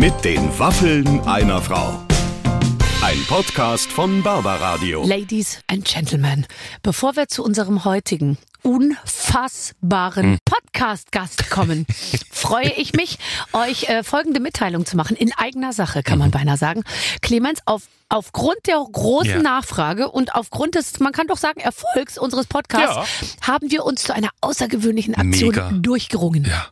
Mit den Waffeln einer Frau. Ein Podcast von Barbaradio. Ladies and Gentlemen, bevor wir zu unserem heutigen unfassbaren Podcast-Gast kommen, freue ich mich, euch äh, folgende Mitteilung zu machen. In eigener Sache, kann man beinahe sagen. Clemens, auf, aufgrund der großen Ja. Nachfrage und aufgrund des, man kann doch sagen, Erfolgs unseres Podcasts, haben wir uns zu einer außergewöhnlichen Aktion Mega. durchgerungen. Ja.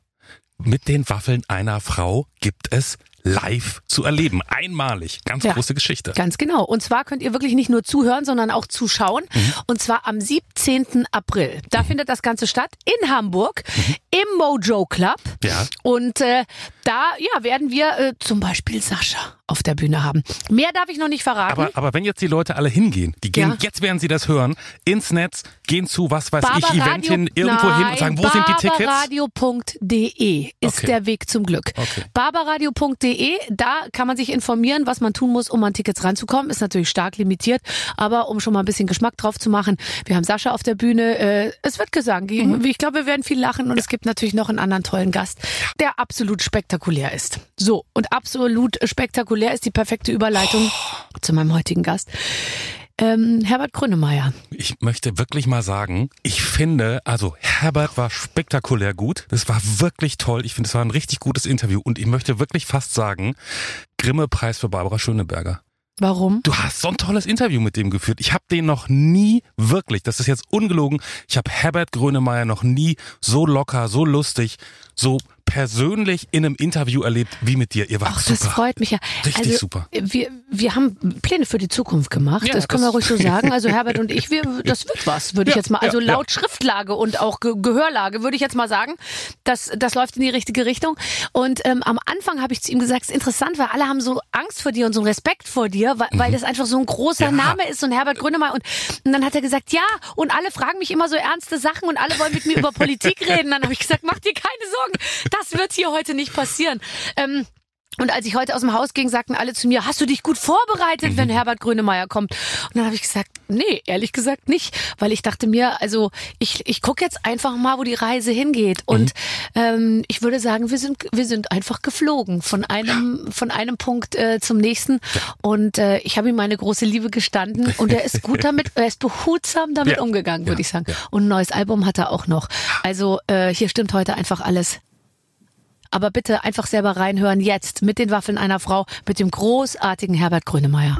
Mit den Waffeln einer Frau gibt es live zu erleben. Einmalig. Ganz Ja. große Geschichte. Ganz genau. Und zwar könnt ihr wirklich nicht nur zuhören, sondern auch zuschauen. Mhm. Und zwar am 17. April. Da findet das Ganze statt in Hamburg im Mojo Club. Mhm. Ja. Und äh, da ja, werden wir äh, zum Beispiel Sascha auf der Bühne haben. Mehr darf ich noch nicht verraten. Aber, aber wenn jetzt die Leute alle hingehen, die gehen, Ja. jetzt werden sie das hören, ins Netz, gehen zu, was weiß ich, Barbaradio- Event hin, irgendwo hin und sagen, wo sind die Tickets? Barbaradio.de ist Okay. der Weg zum Glück. Okay. Barbaradio.de, da kann man sich informieren, was man tun muss, um an Tickets ranzukommen. Ist natürlich stark limitiert, aber um schon mal ein bisschen Geschmack drauf zu machen, wir haben Sascha auf der Bühne. Äh, es wird Gesang geben. Mhm. Ich glaube, wir werden viel lachen und es gibt natürlich noch einen anderen tollen Gast, der absolut spektakulär ist. So, und absolut spektakulär ist die perfekte Überleitung Oh. zu meinem heutigen Gast. Ähm, Herbert Grönemeyer. Ich möchte wirklich mal sagen, ich finde, also Herbert war spektakulär gut. Das war wirklich toll. Ich finde, es war ein richtig gutes Interview. Und ich möchte wirklich fast sagen, Grimme-Preis für Barbara Schöneberger. Warum? Du hast so ein tolles Interview mit dem geführt. Ich habe den noch nie wirklich, das ist jetzt ungelogen, ich habe Herbert Grönemeyer noch nie so locker, so lustig, so persönlich in einem Interview erlebt wie mit dir. Ihr wart Ach, super. das freut mich ja. Richtig also, super. Wir, wir haben Pläne für die Zukunft gemacht. Ja, das können das- wir ruhig so sagen. Also Herbert und ich, wir, das wird was, würde ich Ja, jetzt mal. Also ja, laut Schriftlage und auch Ge Gehörlage würde ich jetzt mal sagen, das, das läuft in die richtige Richtung. Und ähm, am Anfang habe ich zu ihm gesagt, es ist interessant, weil alle haben so Angst vor dir und so einen Respekt vor dir, weil, weil das einfach so ein großer Mhm. Name ist, ein Herbert Grönemeyer. Und, und dann hat er gesagt, ja, und alle fragen mich immer so ernste Sachen und alle wollen mit mir über Politik reden. Dann habe ich gesagt, mach dir keine Sorgen, das wird hier heute nicht passieren. Ähm, und als ich heute aus dem Haus ging, sagten alle zu mir, hast du dich gut vorbereitet, Mhm. wenn Herbert Grönemeyer kommt? Und dann habe ich gesagt, nee, ehrlich gesagt nicht, weil ich dachte mir, also ich, ich gucke jetzt einfach mal, wo die Reise hingeht. Und Mhm. ähm, ich würde sagen, wir sind, wir sind einfach geflogen von einem, von einem Punkt äh, zum nächsten. Und äh, ich habe ihm meine große Liebe gestanden und er ist gut damit, er ist behutsam damit Ja. umgegangen, würde Ja. ich sagen. Ja. Und ein neues Album hat er auch noch. Also äh, hier stimmt heute einfach alles. Aber bitte einfach selber reinhören jetzt mit den Waffeln einer Frau, mit dem großartigen Herbert Grönemeyer.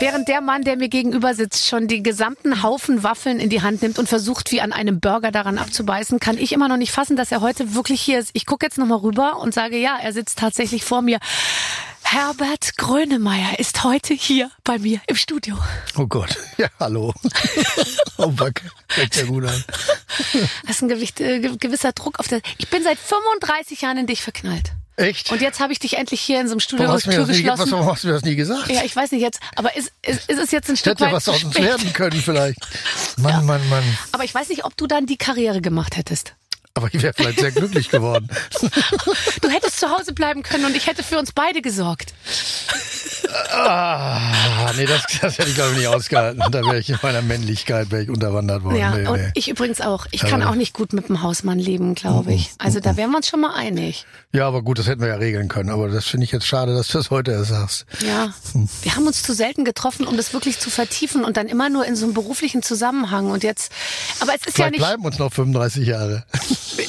Während der Mann, der mir gegenüber sitzt, schon die gesamten Haufen Waffeln in die Hand nimmt und versucht, wie an einem Burger daran abzubeißen, kann ich immer noch nicht fassen, dass er heute wirklich hier ist. Ich gucke jetzt nochmal rüber und sage, ja, er sitzt tatsächlich vor mir. Herbert Grönemeyer ist heute hier bei mir im Studio. Oh Gott, ja, hallo. oh, Back. Fängt ja gut an. Das ist ein äh, ge- gewisser Druck auf der. Ich bin seit 35 Jahren in dich verknallt. Echt? Und jetzt habe ich dich endlich hier in so einem Studio warum, hast Tür geschlossen. warum hast du mir das nie gesagt? Ja, ich weiß nicht jetzt, aber ist, ist, ist es jetzt ein Stück Hätte ja weit was aus uns werden können vielleicht. Mann, Mann, Mann. Aber ich weiß nicht, ob du dann die Karriere gemacht hättest. Aber ich wäre vielleicht sehr glücklich geworden. Du hättest zu Hause bleiben können und ich hätte für uns beide gesorgt. Ah, nee, das, das hätte ich glaube ich nicht ausgehalten. Da wäre ich in meiner Männlichkeit wäre ich unterwandert worden. Ja, nee, und nee. ich übrigens auch. Ich kann Aber- auch nicht gut mit dem Hausmann leben, glaube ich. Also da wären wir uns schon mal einig. ja, aber gut, das hätten wir ja regeln können. Aber das finde ich jetzt schade, dass du das heute erst sagst. Ja, wir haben uns zu selten getroffen, um das wirklich zu vertiefen und dann immer nur in so einem beruflichen Zusammenhang. Und jetzt, aber es ist ja Vielleicht nicht. bleiben uns noch 35 Jahre.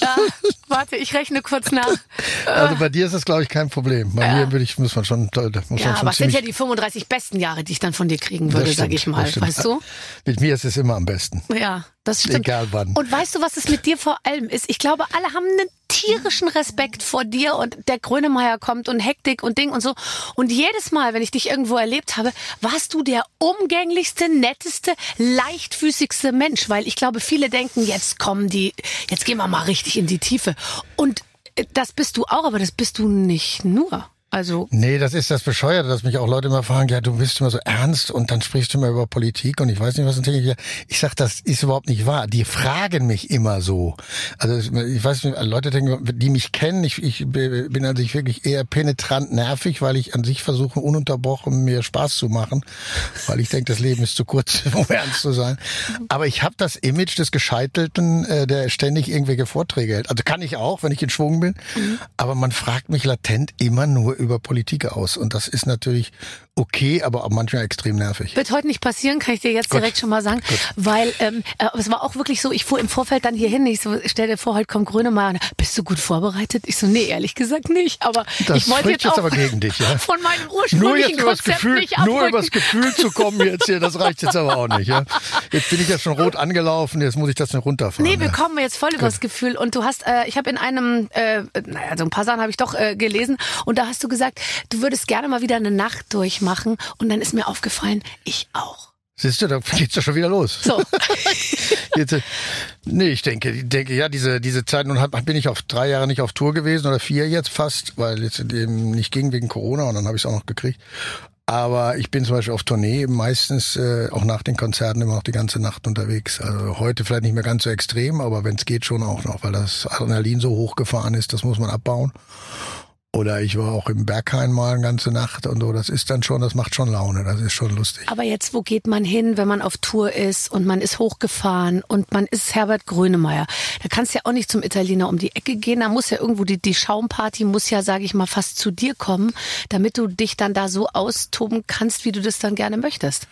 Ja, warte, ich rechne kurz nach. Also bei dir ist das, glaube ich, kein Problem. Bei mir würde ich, muss man schon, muss Ja, man schon aber es sind ja die 35 besten Jahre, die ich dann von dir kriegen würde, stimmt, sag ich mal. Weißt du? Mit mir ist es immer am besten. Ja, das stimmt. Egal wann. Und weißt du, was es mit dir vor allem ist? Ich glaube, alle haben einen tierischen Respekt vor dir und der Grönemeyer kommt und Hektik und Ding und so. Und jedes Mal, wenn ich dich irgendwo erlebt habe, warst du der umgänglichste, netteste, leichtfüßigste Mensch, weil ich glaube, viele denken, jetzt kommen die, jetzt gehen wir mal richtig in die Tiefe. Und äh, das bist du auch, aber das bist du nicht nur. Also Nee, das ist das Bescheuerte, dass mich auch Leute immer fragen, ja, du bist immer so ernst und dann sprichst du immer über Politik und ich weiß nicht, was dann denke ich, sag, das ist überhaupt nicht wahr. Die fragen mich immer so. Also ich weiß nicht, Leute denken, die mich kennen, ich, ich bin an sich wirklich eher penetrant nervig, weil ich an sich versuche, ununterbrochen mir Spaß zu machen, weil ich denke, das Leben ist zu kurz, um ernst zu sein. Aber ich habe das Image des Gescheitelten, äh, der ständig irgendwelche Vorträge hält. Also kann ich auch, wenn ich in Schwung bin, aber man fragt mich latent immer nur über Politik aus. Und das ist natürlich okay, aber auch manchmal extrem nervig. Wird heute nicht passieren, kann ich dir jetzt direkt schon mal sagen. Weil ähm, äh, es war auch wirklich so, ich fuhr im Vorfeld dann hier hin, ich so, stell dir vor, heute kommt Grönemeyer. Bist du gut vorbereitet? Ich so, nee, ehrlich gesagt nicht. Aber Das ich wollte jetzt jetzt auch aber gegen dich, ja? von meinem Nur ursprünglichen jetzt übers Konzept Gefühl, nicht nur abrücken. übers Gefühl zu kommen jetzt hier, das reicht jetzt aber auch nicht, ja? Jetzt bin ich ja schon rot angelaufen, jetzt muss ich das nicht runterfahren. Nee, wir ja. kommen jetzt voll übers Gefühl. Und du hast, äh, ich habe in einem, äh, naja, so ein paar Sachen habe ich doch äh, gelesen. Und da hast du gesagt, du würdest gerne mal wieder eine Nacht durchmachen. Und dann ist mir aufgefallen, ich auch. Siehst du, da geht's ja schon wieder los. So. Jetzt, äh, nee, ich denke, ich denke, ja, diese, diese Zeit, nun bin ich auf drei Jahre nicht auf Tour gewesen oder vier jetzt fast, weil jetzt eben nicht ging wegen Corona und dann habe ich es auch noch gekriegt. Aber ich bin zum Beispiel auf Tournee meistens äh, auch nach den Konzerten immer noch die ganze Nacht unterwegs. Also heute vielleicht nicht mehr ganz so extrem, aber wenn es geht schon auch noch, weil das Adrenalin so hochgefahren ist, das muss man abbauen. Oder ich war auch im Berghain mal eine ganze Nacht und so. Das ist dann schon, das macht schon Laune, das ist schon lustig. Aber jetzt, wo geht man hin, wenn man auf Tour ist und man ist hochgefahren und man ist Herbert Grönemeyer? Da kannst du ja auch nicht zum Italiener um die Ecke gehen. Da muss ja irgendwo die, die Schaumparty muss ja, sage ich mal, fast zu dir kommen, damit du dich dann da so austoben kannst, wie du das dann gerne möchtest.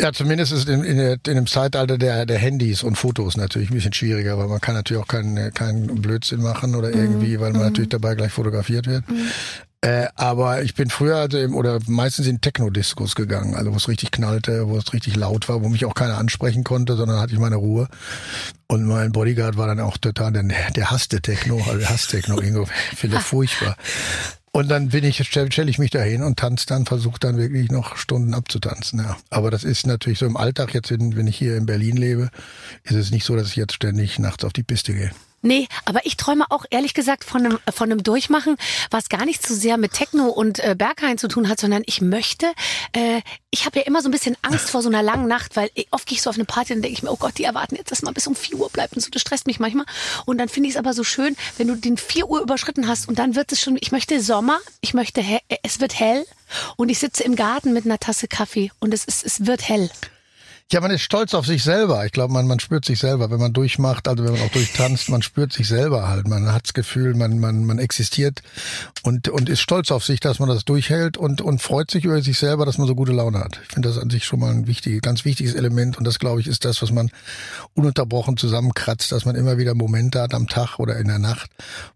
Ja, zumindest ist in, in, der, in dem Zeitalter der, der Handys und Fotos natürlich ein bisschen schwieriger, weil man kann natürlich auch keinen keinen Blödsinn machen oder irgendwie, weil man natürlich dabei gleich fotografiert wird. Äh, aber ich bin früher also im, oder meistens in Techno-Discos gegangen, also wo es richtig knallte, wo es richtig laut war, wo mich auch keiner ansprechen konnte, sondern hatte ich meine Ruhe. Und mein Bodyguard war dann auch total, der, der hasste Techno, also der hasst Techno, Ingo, finde furchtbar. Und dann bin ich, stelle stell ich mich da hin und tanze dann, versuche dann wirklich noch Stunden abzutanzen. Ja. Aber das ist natürlich so im Alltag, jetzt wenn, wenn ich hier in Berlin lebe, ist es nicht so, dass ich jetzt ständig nachts auf die Piste gehe. Nee, aber ich träume auch ehrlich gesagt von einem, von einem Durchmachen, was gar nicht so sehr mit Techno und äh, Berghain zu tun hat, sondern ich möchte, äh, ich habe ja immer so ein bisschen Angst vor so einer langen Nacht, weil ich- oft gehe ich so auf eine Party und denke ich mir, oh Gott, die erwarten jetzt, dass man bis um 4 Uhr bleibt und so, das stresst mich manchmal. Und dann finde ich es aber so schön, wenn du den 4 Uhr überschritten hast und dann wird es schon, ich möchte Sommer, ich möchte, he es wird hell und ich sitze im Garten mit einer Tasse Kaffee und es, ist, es wird hell. Ja, man ist stolz auf sich selber. Ich glaube, man, man spürt sich selber, wenn man durchmacht, also wenn man auch durchtanzt, man spürt sich selber halt. Man hat das Gefühl, man, man, man existiert und, und ist stolz auf sich, dass man das durchhält und, und freut sich über sich selber, dass man so gute Laune hat. Ich finde das an sich schon mal ein wichtiges, ganz wichtiges Element und das, glaube ich, ist das, was man ununterbrochen zusammenkratzt, dass man immer wieder Momente hat am Tag oder in der Nacht,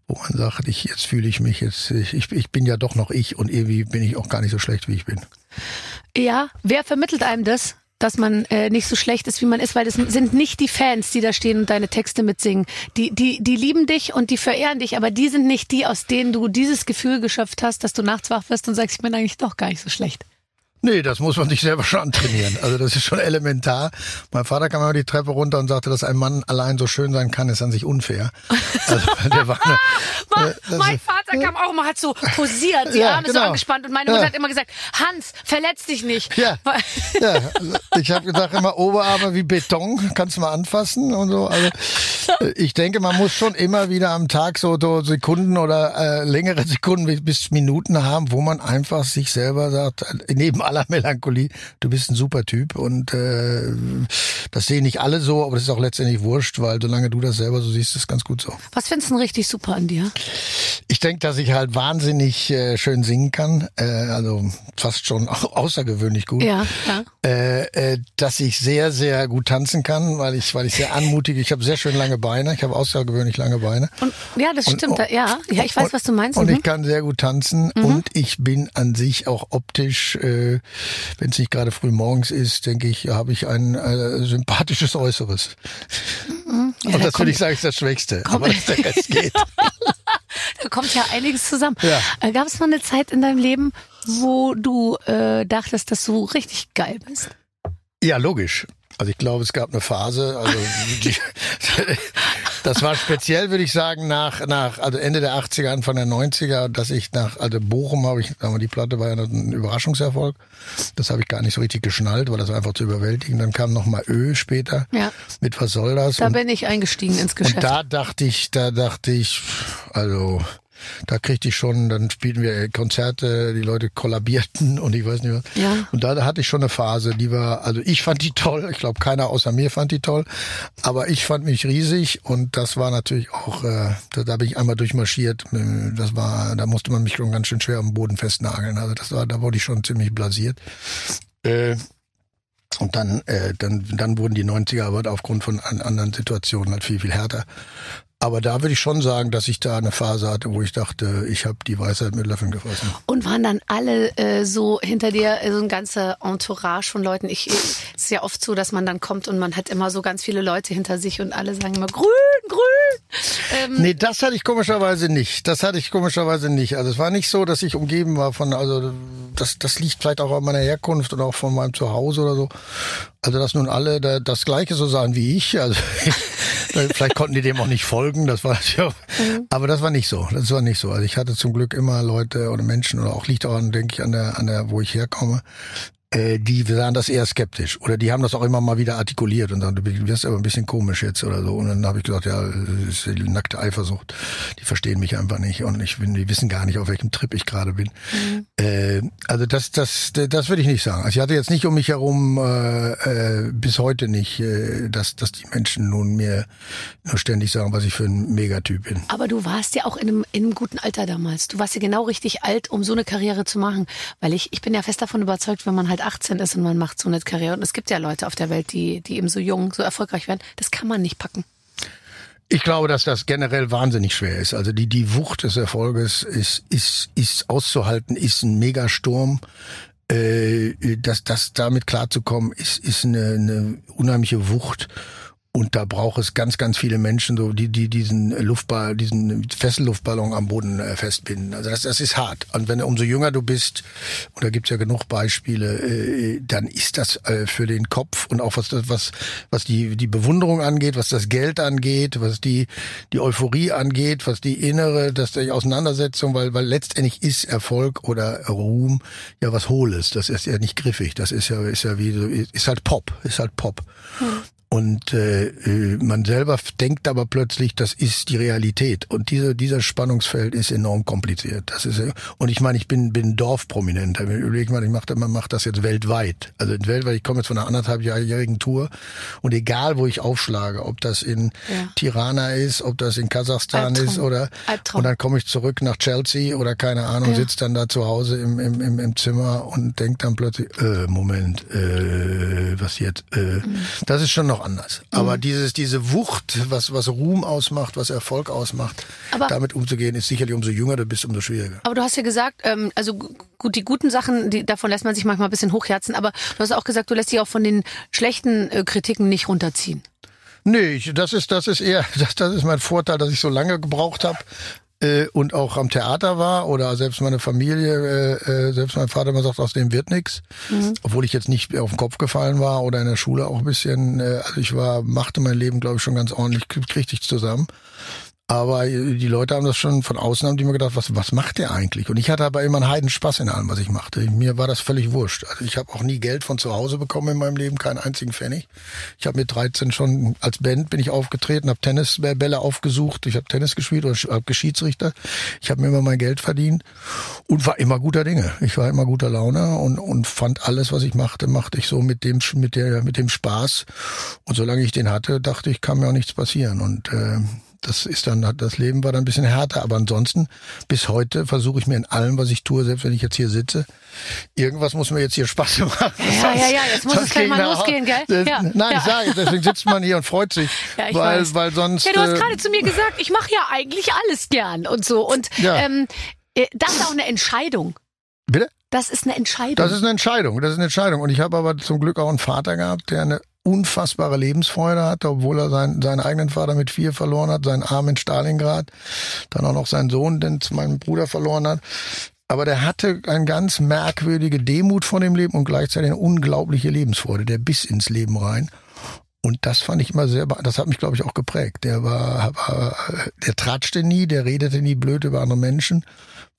wo man sagt, ich, jetzt fühle ich mich, jetzt, ich, ich, ich bin ja doch noch ich und irgendwie bin ich auch gar nicht so schlecht, wie ich bin. Ja, wer vermittelt einem das? Dass man äh, nicht so schlecht ist, wie man ist, weil das sind nicht die Fans, die da stehen und deine Texte mitsingen. Die, die, die lieben dich und die verehren dich, aber die sind nicht die, aus denen du dieses Gefühl geschöpft hast, dass du nachts wach wirst und sagst, ich bin eigentlich doch gar nicht so schlecht. Nee, das muss man sich selber schon antrainieren. Also das ist schon elementar. Mein Vater kam immer die Treppe runter und sagte, dass ein Mann allein so schön sein kann, ist an sich unfair. Also der war eine, Ma- äh, mein ist- Vater kam auch immer, hat so posiert, die Ja, Arme so genau. angespannt und meine Ja. Mutter hat immer gesagt, Hans, verletz dich nicht. Ja, ja, ich habe gesagt immer Oberarme wie Beton, kannst du mal anfassen und so. Also äh, ich denke, man muss schon immer wieder am Tag so, so Sekunden oder äh, längere Sekunden bis- bis Minuten haben, wo man einfach sich selber sagt, äh, neben aller Melancholie, du bist ein super Typ und äh, das sehen nicht alle so, aber das ist auch letztendlich wurscht, weil solange du das selber so siehst, ist ganz gut so. Was findest du denn richtig super an dir? Ich denke, dass ich halt wahnsinnig äh, schön singen kann, äh, also fast schon au- außergewöhnlich gut. Ja, ja. Äh, äh, dass ich sehr, sehr gut tanzen kann, weil ich, weil ich sehr anmutige. Ich habe sehr schön lange Beine. Ich habe außergewöhnlich lange Beine. Und, ja, das stimmt. da, ja, ja, ich weiß, Und- was du meinst. Und mhm. ich kann sehr gut tanzen und ich bin an sich auch optisch, äh, wenn es nicht gerade früh morgens ist, denke ich, habe ich ein äh, sympathisches Äußeres. Ja, und da das würde ich sagen, ist das Schwächste. Komm. Aber dass der Rest geht. Da kommt ja einiges zusammen. Ja. Äh, Gab es mal eine Zeit in deinem Leben, wo du äh, dachtest, dass du richtig geil bist? Ja, logisch. Also ich glaube, es gab eine Phase, also die, Das war speziell, würde ich sagen, nach, nach, also Ende der 80er, Anfang der 90er, dass ich nach, also Bochum habe ich, aber die Platte war ja ein Überraschungserfolg. Das habe ich gar nicht so richtig geschnallt, weil das war einfach zu überwältigen. Dann kam nochmal Ö später. Ja. Mit was soll das? Da und, bin ich eingestiegen ins Geschäft. und da dachte ich, da dachte ich, also, da kriegte ich schon, dann spielten wir Konzerte, die Leute kollabierten und ich weiß nicht was. Ja. Und da hatte ich schon eine Phase, die war, also ich fand die toll, ich glaube keiner außer mir fand die toll, aber ich fand mich riesig und das war natürlich auch, äh, da, da bin ich einmal durchmarschiert, das war, da musste man mich schon ganz schön schwer am Boden festnageln, also das war, da wurde ich schon ziemlich blasiert. Äh, und dann, äh, dann, dann wurden die 90er aber aufgrund von an, anderen Situationen halt viel, viel härter. Aber da würde ich schon sagen, dass ich da eine Phase hatte, wo ich dachte, ich habe die Weisheit mit Löffeln gefressen. Und waren dann alle äh, so hinter dir, äh, so ein ganzer Entourage von Leuten? Ich, es ist ja oft so, dass man dann kommt und man hat immer so ganz viele Leute hinter sich und alle sagen immer grün, grün. Ähm, Nee, das hatte ich komischerweise nicht. Das hatte ich komischerweise nicht. Also es war nicht so, dass ich umgeben war von, also das, das liegt vielleicht auch an meiner Herkunft und auch von meinem Zuhause oder so. Also dass nun alle da, das Gleiche so sahen wie ich. Also vielleicht konnten die dem auch nicht folgen. Das war ja. Aber das war nicht so. Das war nicht so. Also ich hatte zum Glück immer Leute oder Menschen oder auch liegt auch an, denke ich, an der, an der, wo ich herkomme. Äh, die sahen das eher skeptisch oder die haben das auch immer mal wieder artikuliert und sagen, du wirst aber ein bisschen komisch jetzt oder so. Und dann habe ich gesagt, ja, das ist die nackte Eifersucht. Die verstehen mich einfach nicht und ich bin, die wissen gar nicht, auf welchem Trip ich gerade bin. Äh, also das, das, das würde ich nicht sagen. Also ich hatte jetzt nicht um mich herum äh, äh, bis heute nicht, äh, dass, dass die Menschen nun mir nur ständig sagen, was ich für ein Megatyp bin. Aber du warst ja auch in einem, in einem guten Alter damals. Du warst ja genau richtig alt, um so eine Karriere zu machen. Weil ich, ich bin ja fest davon überzeugt, wenn man halt 18 ist und man macht so eine Karriere. Und es gibt ja Leute auf der Welt, die, die eben so jung, so erfolgreich werden. Das kann man nicht packen. Ich glaube, dass das generell wahnsinnig schwer ist. Also die, die Wucht des Erfolges ist, ist, ist auszuhalten, ist ein Megasturm. Äh, das, das damit klarzukommen, ist, ist eine, eine unheimliche Wucht. Und da braucht es ganz, ganz viele Menschen, so die, die diesen Luftball, diesen Fesselluftballon am Boden äh, festbinden. Also das, das ist hart. Und wenn umso jünger du bist, und da gibt's ja genug Beispiele, äh, dann ist das äh, für den Kopf und auch was was, was die, die Bewunderung angeht, was das Geld angeht, was die, die Euphorie angeht, was die innere, das die Auseinandersetzung, weil, weil letztendlich ist Erfolg oder Ruhm ja was Hohles. Das ist ja nicht griffig. Das ist ja, ist ja wie, ist halt Pop, ist halt Pop. Und äh, äh, man selber denkt aber plötzlich, das ist die Realität. Und diese, dieser Spannungsfeld ist enorm kompliziert. Das ist äh, und ich meine, ich bin bin Dorfprominent. Überleg mal, ich mache man macht das jetzt weltweit. Also weltweit. Ich komme jetzt von einer anderthalbjährigen Tour und egal wo ich aufschlage, ob das in Ja. Tirana ist, ob das in Kasachstan Albtraum. ist oder Albtraum. und dann komme ich zurück nach Chelsea oder keine Ahnung, Ja. sitze dann da zu Hause im, im, im, im Zimmer und denk dann plötzlich, äh, Moment, äh, was jetzt? Äh, Mhm. Das ist schon noch anders. Aber dieses, diese Wucht, was, was Ruhm ausmacht, was Erfolg ausmacht, Aber- damit umzugehen, ist sicherlich umso jünger du bist, umso schwieriger. Aber du hast ja gesagt, ähm, also gu- gut, die guten Sachen, die, davon lässt man sich manchmal ein bisschen hochherzen, aber du hast auch gesagt, du lässt dich auch von den schlechten äh, Kritiken nicht runterziehen. Nee, das ist, das ist eher, das, das ist mein Vorteil, dass ich so lange gebraucht habe äh, und auch am Theater war oder selbst meine Familie, äh, äh, selbst mein Vater immer sagt, aus dem wird nix, obwohl ich jetzt nicht auf den Kopf gefallen war oder in der Schule auch ein bisschen, äh, also ich war, machte mein Leben, glaube ich, schon ganz ordentlich, kriegte ich zusammen. Aber äh, die Leute haben das schon von außen haben die mir gedacht, was, was macht der eigentlich? Und ich hatte aber immer einen Heidenspaß in allem, was ich machte. Mir war das völlig wurscht. Also ich habe auch nie Geld von zu Hause bekommen in meinem Leben, keinen einzigen Pfennig. Ich habe mit 13 schon als Band bin ich aufgetreten, habe Tennisbälle aufgesucht, ich habe Tennis gespielt oder habe Geschiedsrichter. Ich habe mir immer mein Geld verdient und war immer guter Dinge. Ich war immer guter Laune und, und fand alles, was ich machte, machte ich so mit dem mit der mit dem Spaß. Und solange ich den hatte, dachte ich, kann mir auch nichts passieren. Und äh, das ist dann, das Leben war dann ein bisschen härter, aber ansonsten, bis heute versuche ich mir in allem, was ich tue, selbst wenn ich jetzt hier sitze, irgendwas muss mir jetzt hier Spaß machen. Ja, ja, ja, jetzt muss Sonst es gleich mal losgehen, gell? Äh, Ja, Nein, ja. ich sage, deswegen sitzt man hier und freut sich, Ja, ich weil, weiß. weil sonst. Ja, du hast äh, gerade zu mir gesagt, ich mache ja eigentlich alles gern und so. Und ähm, äh, das ist auch eine Entscheidung. Bitte? Das ist eine Entscheidung. Das ist eine Entscheidung, das ist eine Entscheidung. Und ich habe aber zum Glück auch einen Vater gehabt, der eine unfassbare Lebensfreude hatte, obwohl er seinen, seinen eigenen Vater mit vier verloren hat, seinen Arm in Stalingrad, dann auch noch seinen Sohn, den meinen Bruder verloren hat. Aber der hatte eine ganz merkwürdige Demut vor dem Leben und gleichzeitig eine unglaubliche Lebensfreude, der biss ins Leben rein. Und das fand ich immer sehr, das hat mich, glaube ich, auch geprägt. Der war, war, der tratschte nie, der redete nie blöd über andere Menschen,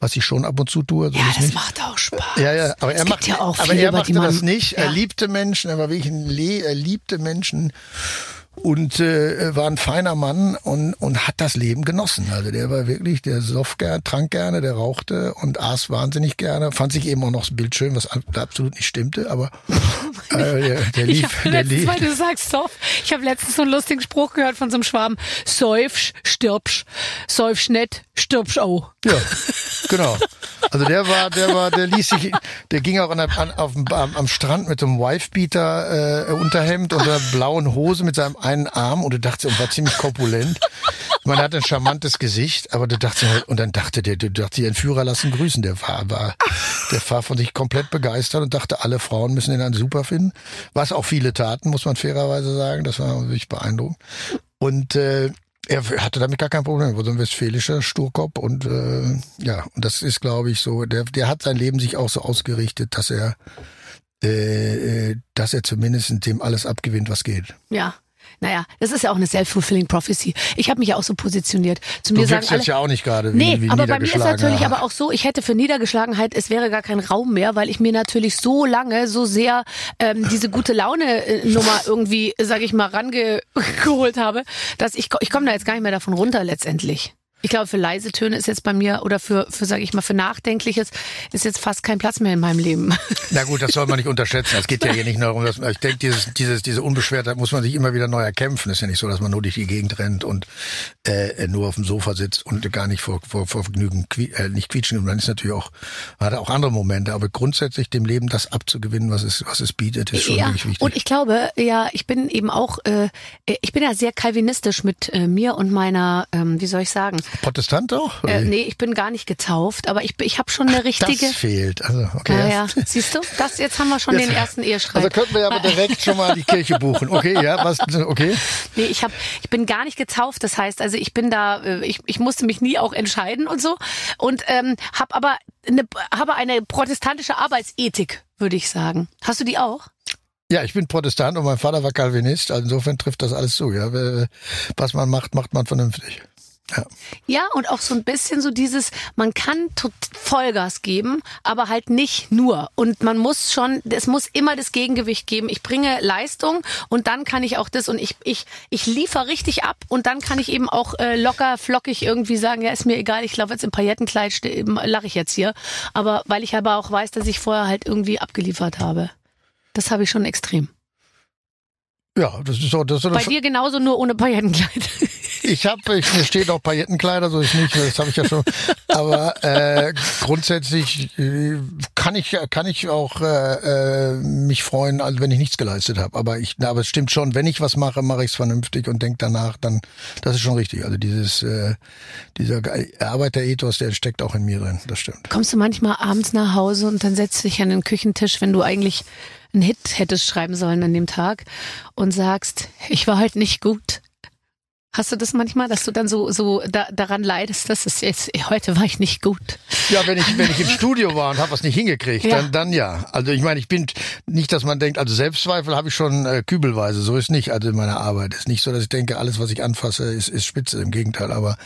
was ich schon ab und zu tue. So Ja, das nicht. macht auch Spaß. Ja, ja, aber Es er macht, ja auch aber er machte das nicht. Er Ja. liebte Menschen, er war wirklich ein Le er liebte Menschen und äh, war ein feiner Mann und, und hat das Leben genossen. Also der war wirklich, der soff gern, trank gerne, der rauchte und aß wahnsinnig gerne. Fand sich eben auch noch das Bild schön, was ab- absolut nicht stimmte, aber äh, der, der Ich lief, habe der letztens, lief. weil du sagst Soff, ich habe letztens so einen lustigen Spruch gehört von so einem Schwaben. Säufsch, stirbsch. Säufsch nicht, stirbsch auch. Ja, genau. Also der war, der war, der ließ sich, der ging auch an, der- an, auf am, am Strand mit so einem Wifebeater äh, Unterhemd und einer blauen Hose mit seinem einen Arm und du dachtest, er war ziemlich korpulent. Man hat ein charmantes Gesicht, aber du dachtest, und dann dachte der, du dachte, die Entführer lassen grüßen. Der war, war, der war von sich komplett begeistert und dachte, alle Frauen müssen ihn dann super finden. Was auch viele taten, muss man fairerweise sagen. Das war wirklich beeindruckend. Und äh, er hatte damit gar kein Problem. Er so ein westfälischer Sturkopf und äh, ja, und das ist, glaube ich, so. Der, der hat sein Leben sich auch so ausgerichtet, dass er, äh, äh, dass er zumindest dem alles abgewinnt, was geht. Ja. Naja, das ist ja auch eine self-fulfilling prophecy. Ich habe mich ja auch so positioniert. Zu Du mir sagen alle, jetzt ja auch nicht gerade Nee, wie aber bei mir ist natürlich aber auch so, ich hätte für Niedergeschlagenheit, es wäre gar kein Raum mehr, weil ich mir natürlich so lange, so sehr ähm, diese gute Laune-Nummer irgendwie, sage ich mal, rangeholt habe, dass ich, ich komme da jetzt gar nicht mehr davon runter letztendlich. Ich glaube, für leise Töne ist jetzt bei mir oder für, für sage ich mal, für Nachdenkliches ist jetzt fast kein Platz mehr in meinem Leben. Na gut, das soll man nicht unterschätzen. Es geht ja hier nicht nur darum, dass ich denke, dieses, dieses, diese Unbeschwertheit muss man sich immer wieder neu erkämpfen. ist ja nicht so, dass man nur durch die Gegend rennt und äh, nur auf dem Sofa sitzt und gar nicht vor, vor, vor Vergnügen qui äh, nicht quietschen. Und dann ist natürlich auch, hat er auch andere Momente. Aber grundsätzlich dem Leben das abzugewinnen, was es, was es bietet, ist schon ja, wirklich wichtig. und ich glaube, ja, ich bin eben auch, äh, ich bin ja sehr kalvinistisch mit äh, mir und meiner, ähm, wie soll ich sagen, Protestant auch? Äh, nee, ich bin gar nicht getauft, aber ich, ich habe schon eine richtige. das fehlt. Also, okay. ja, ja. Siehst du, das jetzt haben wir schon Jetzt- den ersten Ehestreit. Also könnten wir aber direkt schon mal die Kirche buchen. Okay, ja, was, okay. nee, ich hab, ich bin gar nicht getauft. Das heißt, also ich bin da, äh, ich, ich musste mich nie auch entscheiden und so und ähm, habe aber eine, habe eine protestantische Arbeitsethik, würde ich sagen. Hast du die auch? Ja, ich bin Protestant und mein Vater war Calvinist. Also insofern trifft das alles zu. Ja, Äh, was man macht, macht man vernünftig. Ja. Ja, und auch so ein bisschen so dieses, man kann Vollgas geben, aber halt nicht nur. Und man muss schon, es muss immer das Gegengewicht geben. Ich bringe Leistung und dann kann ich auch das und ich, ich, ich liefere richtig ab und dann kann ich eben auch äh, locker, flockig irgendwie sagen, ja, ist mir egal, ich laufe jetzt im Paillettenkleid, lache ich jetzt hier. Aber weil ich aber auch weiß, dass ich vorher halt irgendwie abgeliefert habe. Das habe ich schon extrem. Ja, das ist so. Das ist Bei dir genauso nur ohne Paillettenkleid. ich habe, ich, mir steht auch Paillettenkleider, so ist nicht, das habe ich ja schon. Aber äh, grundsätzlich äh, kann ich kann ich auch äh, äh, mich freuen, also wenn ich nichts geleistet habe. Aber ich, aber es stimmt schon, wenn ich was mache, mache ich es vernünftig und denke danach, dann das ist schon richtig. Also dieses äh, dieser Arbeiterethos, der steckt auch in mir drin. Das stimmt. Kommst du manchmal abends nach Hause und dann setzt dich an den Küchentisch, wenn du eigentlich einen Hit hättest schreiben sollen an dem Tag und sagst, ich war heute nicht gut. Hast du das manchmal, dass du dann so so da, daran leidest, dass es jetzt heute war ich nicht gut? Ja, wenn ich wenn ich im Studio war und habe was nicht hingekriegt, Ja. dann dann ja. Also ich meine, ich bin nicht, dass man denkt, also Selbstzweifel habe ich schon äh, kübelweise. So ist nicht. Also in meiner Arbeit ist nicht so, dass ich denke, alles was ich anfasse ist ist spitze. Im Gegenteil. Aber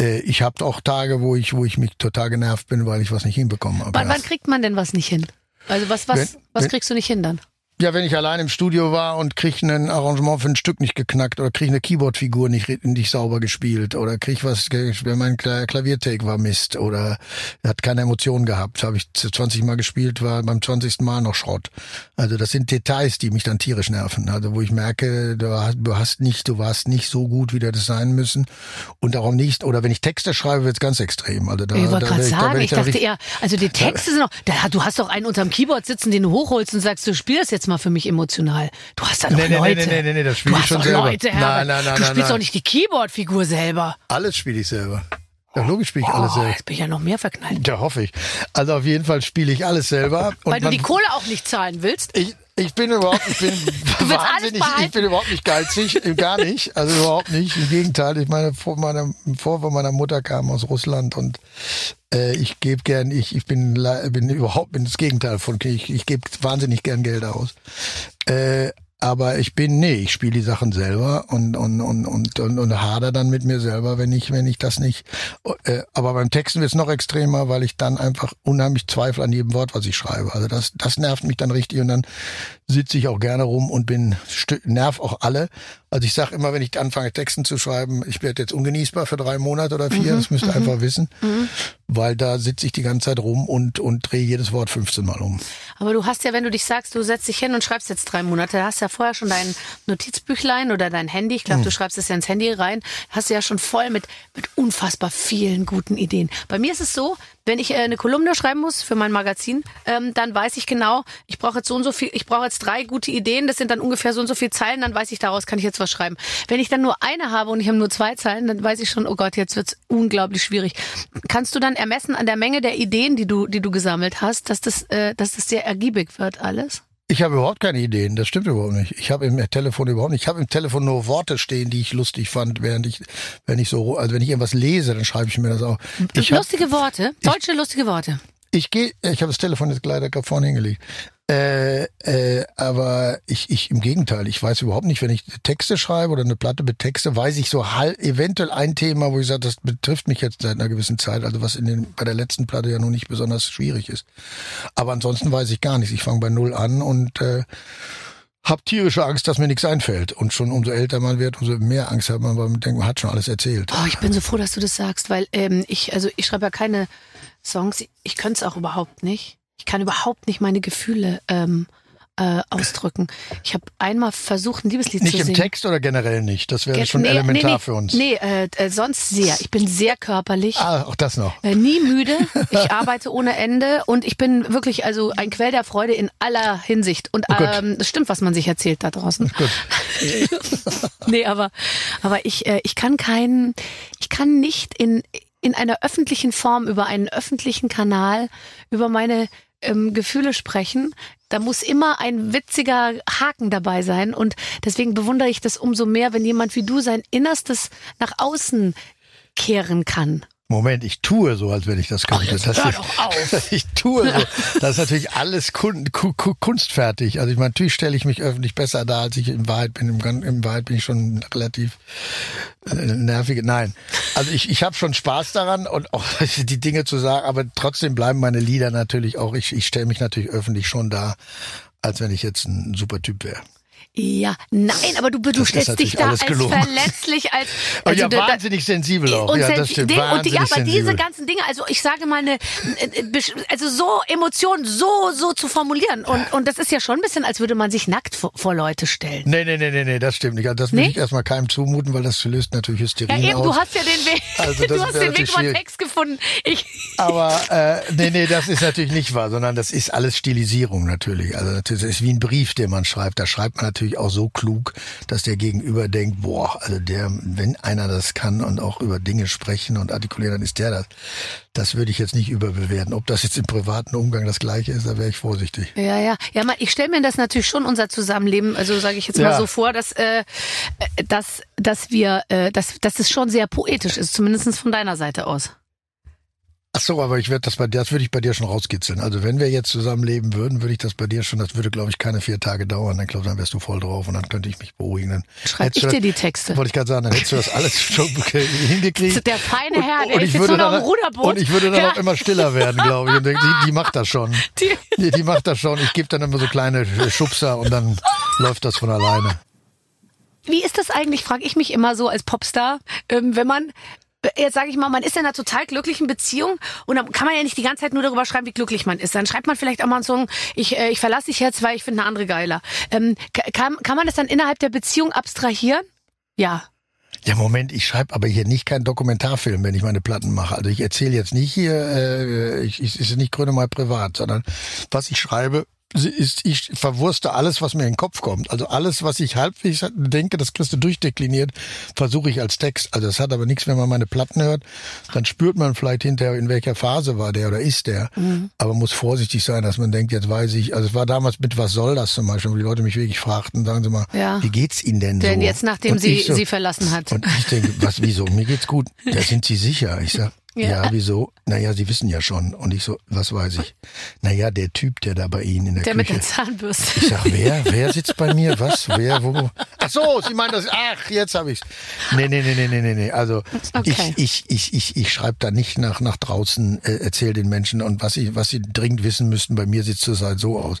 äh, ich habe auch Tage, wo ich wo ich mich total genervt bin, weil ich was nicht hinbekommen habe. Wann, wann kriegt man denn was nicht hin? Also was was Wenn- was wenn- kriegst du nicht hin dann? Ja, wenn ich allein im Studio war und krieg ein Arrangement für ein Stück nicht geknackt oder krieg eine Keyboard-Figur nicht, nicht sauber gespielt oder krieg was, wenn mein Kla- Klaviertake war Mist oder hat keine Emotionen gehabt, habe ich 20 Mal gespielt, war beim 20. Mal noch Schrott. Also das sind Details, die mich dann tierisch nerven. Also wo ich merke, du hast, nicht, du warst nicht so gut, wie du das sein müssen und darum nicht. Oder wenn ich Texte schreibe, wird's ganz extrem. Also da, Ich wollte gerade ich- sagen, ich dann dachte eher, also die Texte sind noch, da, du hast doch einen unterm Keyboard sitzen, den du hochholst und sagst, du spiel das jetzt mal für mich emotional. Du hast da doch Nee, nee, nee, Leute. nee, nee, nee, das spiel du ich schon doch selber. Leute. Nein, nein, nein, Du nein, spielst nein. doch nicht die Keyboard-Figur selber. alles spiele ich selber. Ja, logisch spiele ich alles Oh, selber. jetzt bin ich ja noch mehr verknallt. Ja, hoffe ich. Also auf jeden Fall spiele ich alles selber. Weil du die Kohle auch nicht zahlen willst. ich, ich bin überhaupt, ich bin wahnsinnig, ich bin überhaupt nicht geizig, gar nicht, also überhaupt nicht. Im Gegenteil, ich meine, vor meiner, vor von meiner Mutter kam aus Russland und äh, ich gebe gern, ich, ich bin, bin überhaupt bin das Gegenteil von, ich, ich gebe wahnsinnig gern Geld aus. Äh, aber ich bin, nee, ich spiele die Sachen selber und, und, und, und, und, und hader dann mit mir selber, wenn ich, wenn ich das nicht. Äh, aber beim Texten wird es noch extremer, weil ich dann einfach unheimlich zweifle an jedem Wort, was ich schreibe. Also das, das nervt mich dann richtig und dann sitze ich auch gerne rum und bin nerv auch alle. Also ich sage immer, wenn ich anfange Texten zu schreiben, ich werde jetzt ungenießbar für drei Monate oder vier, mhm, das müsst ihr mhm. einfach wissen, mhm. Weil da sitze ich die ganze Zeit rum und und drehe jedes Wort 15 Mal um. Aber du hast ja, wenn du dich sagst, du setzt dich hin und schreibst jetzt drei Monate, hast ja vorher schon dein Notizbüchlein oder dein Handy, ich glaube, mhm. du schreibst es ja ins Handy rein, hast du ja schon voll mit mit unfassbar vielen guten Ideen. Bei mir ist es so, wenn ich äh, eine Kolumne schreiben muss für mein Magazin, ähm, dann weiß ich genau, ich brauche jetzt so und so viel, ich brauche jetzt drei gute Ideen, das sind dann ungefähr so und so viele Zeilen, dann weiß ich, daraus kann ich jetzt was schreiben. Wenn ich dann nur eine habe und ich habe nur zwei Zeilen, dann weiß ich schon, oh Gott, jetzt wird's unglaublich schwierig. Kannst du dann ermessen an der Menge der Ideen, die du, die du gesammelt hast, dass das, äh, dass das sehr ergiebig wird alles? Ich habe überhaupt keine Ideen, das stimmt überhaupt nicht. Ich habe im Telefon überhaupt nicht. Ich habe im Telefon nur Worte stehen, die ich lustig fand, während ich, wenn ich so, also wenn ich irgendwas lese, dann schreibe ich mir das auch. Ich lustige hab, Worte, deutsche ich, lustige Worte. Ich gehe, ich habe das Telefon jetzt leider gerade vorne hingelegt. Äh, äh, aber ich, ich im Gegenteil, ich weiß überhaupt nicht, wenn ich Texte schreibe oder eine Platte mit Texte, weiß ich so halt eventuell ein Thema, wo ich sage, das betrifft mich jetzt seit einer gewissen Zeit, also was in den, bei der letzten Platte ja noch nicht besonders schwierig ist. Aber ansonsten weiß ich gar nichts. Ich fange bei null an und äh, hab tierische Angst, dass mir nichts einfällt. Und schon umso älter man wird, umso mehr Angst hat man, weil man denkt, man hat schon alles erzählt. Oh, ich bin so froh, dass du das sagst, weil ähm, ich, also ich schreibe ja keine Songs, ich könnte es auch überhaupt nicht. Ich kann überhaupt nicht meine Gefühle ähm, äh, ausdrücken. Ich habe einmal versucht, ein Liebeslied nicht zu singen. Nicht im Text oder generell nicht? Das wäre Ge schon nee, elementar nee, nee, für uns. Nee, äh, äh, sonst sehr. Ich bin sehr körperlich. Ah, auch das noch. Äh, nie müde. Ich arbeite ohne Ende und ich bin wirklich also ein Quell der Freude in aller Hinsicht. Und oh ähm, das stimmt, was man sich erzählt da draußen. Gut. nee, aber aber ich äh, ich kann keinen, ich kann nicht in in einer öffentlichen Form über einen öffentlichen Kanal über meine ähm, Gefühle sprechen, da muss immer ein witziger Haken dabei sein. Und deswegen bewundere ich das umso mehr, wenn jemand wie du sein Innerstes nach außen kehren kann. Moment, ich tue so, als wenn ich das könnte. Ach, das hör doch auf. ich tue so. Das ist natürlich alles kun kunstfertig. Also ich meine, natürlich stelle ich mich öffentlich besser da, als ich in Wahrheit bin. Im, in Wahrheit bin ich schon relativ äh, nervig. Nein, also ich, ich habe schon Spaß daran und auch die Dinge zu sagen, aber trotzdem bleiben meine Lieder natürlich auch. Ich, ich stelle mich natürlich öffentlich schon da, als wenn ich jetzt ein super Typ wäre. Ja, nein, aber du, du stellst dich da als gelungen. verletzlich, als also ja, da, wahnsinnig sensibel auch. Und, ja, das stimmt, und ja, aber diese ganzen Dinge, also ich sage mal eine, also so Emotionen so so zu formulieren und und das ist ja schon ein bisschen, als würde man sich nackt vor, vor Leute stellen. Nee, nee, nee, nee, nee, das stimmt nicht. Also das will nee? ich erstmal keinem zumuten, weil das löst natürlich Hysterie Ja, eben, aus. du hast ja den Weg, also du hast den Weg über Text gefunden. Ich aber äh, nee, nee, das ist natürlich nicht wahr, sondern das ist alles Stilisierung natürlich. Also das ist wie ein Brief, den man schreibt. Da schreibt man natürlich auch so klug dass der Gegenüber denkt, boah, also der, wenn einer das kann und auch über Dinge sprechen und artikulieren, dann ist der das. Das würde ich jetzt nicht überbewerten. Ob das jetzt im privaten Umgang das Gleiche ist, da wäre ich vorsichtig. Ja, ja. Ja, mal, ich stelle mir das natürlich schon unser Zusammenleben, also sage ich jetzt mal ja. so vor, dass, äh, dass, dass wir, äh, dass, dass es schon sehr poetisch ist, zumindest von deiner Seite aus. Ach so, aber ich werde das bei dir, das würde ich bei dir schon rauskitzeln. Also wenn wir jetzt zusammenleben würden, würde ich das bei dir schon, das würde glaube ich keine vier Tage dauern. Dann glaube dann wärst du voll drauf und dann könnte ich mich beruhigen. Dann Schreib ich dir die Texte. Wollte ich gerade sagen, dann hättest du das alles schon hingekriegt. Der feine Herr, der und, noch im Ruderboot. Und ich würde dann ja. auch immer stiller werden, glaube ich. Und denke, die, die macht das schon. Die, die, die macht das schon. Ich gebe dann immer so kleine Schubser und dann läuft das von alleine. Wie ist das eigentlich, frage ich mich immer so als Popstar, ähm, wenn man jetzt sage ich mal, man ist in einer total glücklichen Beziehung und dann kann man ja nicht die ganze Zeit nur darüber schreiben, wie glücklich man ist. Dann schreibt man vielleicht auch mal einen Song, ich, äh, ich verlasse dich jetzt, weil ich finde eine andere geiler. Ähm, kann, kann man das dann innerhalb der Beziehung abstrahieren? Ja. Ja, Moment, ich schreibe aber hier nicht keinen Dokumentarfilm, wenn ich meine Platten mache. Also ich erzähle jetzt nicht hier, äh, ich, ich ist nicht Gründe mal privat, sondern was ich schreibe, ist, ich verwurste alles, was mir in den Kopf kommt. Also alles, was ich halbwegs denke, das kriegst du durchdekliniert, versuche ich als Text. Also das hat aber nichts, wenn man meine Platten hört, dann spürt man vielleicht hinterher, in welcher Phase war der oder ist der. Mhm. Aber muss vorsichtig sein, dass man denkt, jetzt weiß ich, also es war damals mit Was soll das zum Beispiel, wo die Leute mich wirklich fragten, sagen sie mal, ja. wie geht's Ihnen denn, denn so? jetzt, nachdem und sie so, sie verlassen hat. Und ich denke, was, wieso? Mir geht's gut. Da sind Sie sicher. Ich sag, Ja. Ja, wieso? Naja, Sie wissen ja schon. Und ich so, was weiß ich? Naja, der Typ, der da bei Ihnen in der, Der mit Küche. der Zahnbürste. Ich sag, wer? Wer sitzt bei mir? Was? Wer? Wo? Ach so, Sie meinen das. Ach, jetzt habe ich's. Nee, nee, nee, nee, nee, nee, nee. Also Okay. ich, ich, ich, ich, ich schreibe da nicht nach, nach draußen, äh, erzähle den Menschen und was sie, was sie dringend wissen müssten. Bei mir sieht es halt so aus.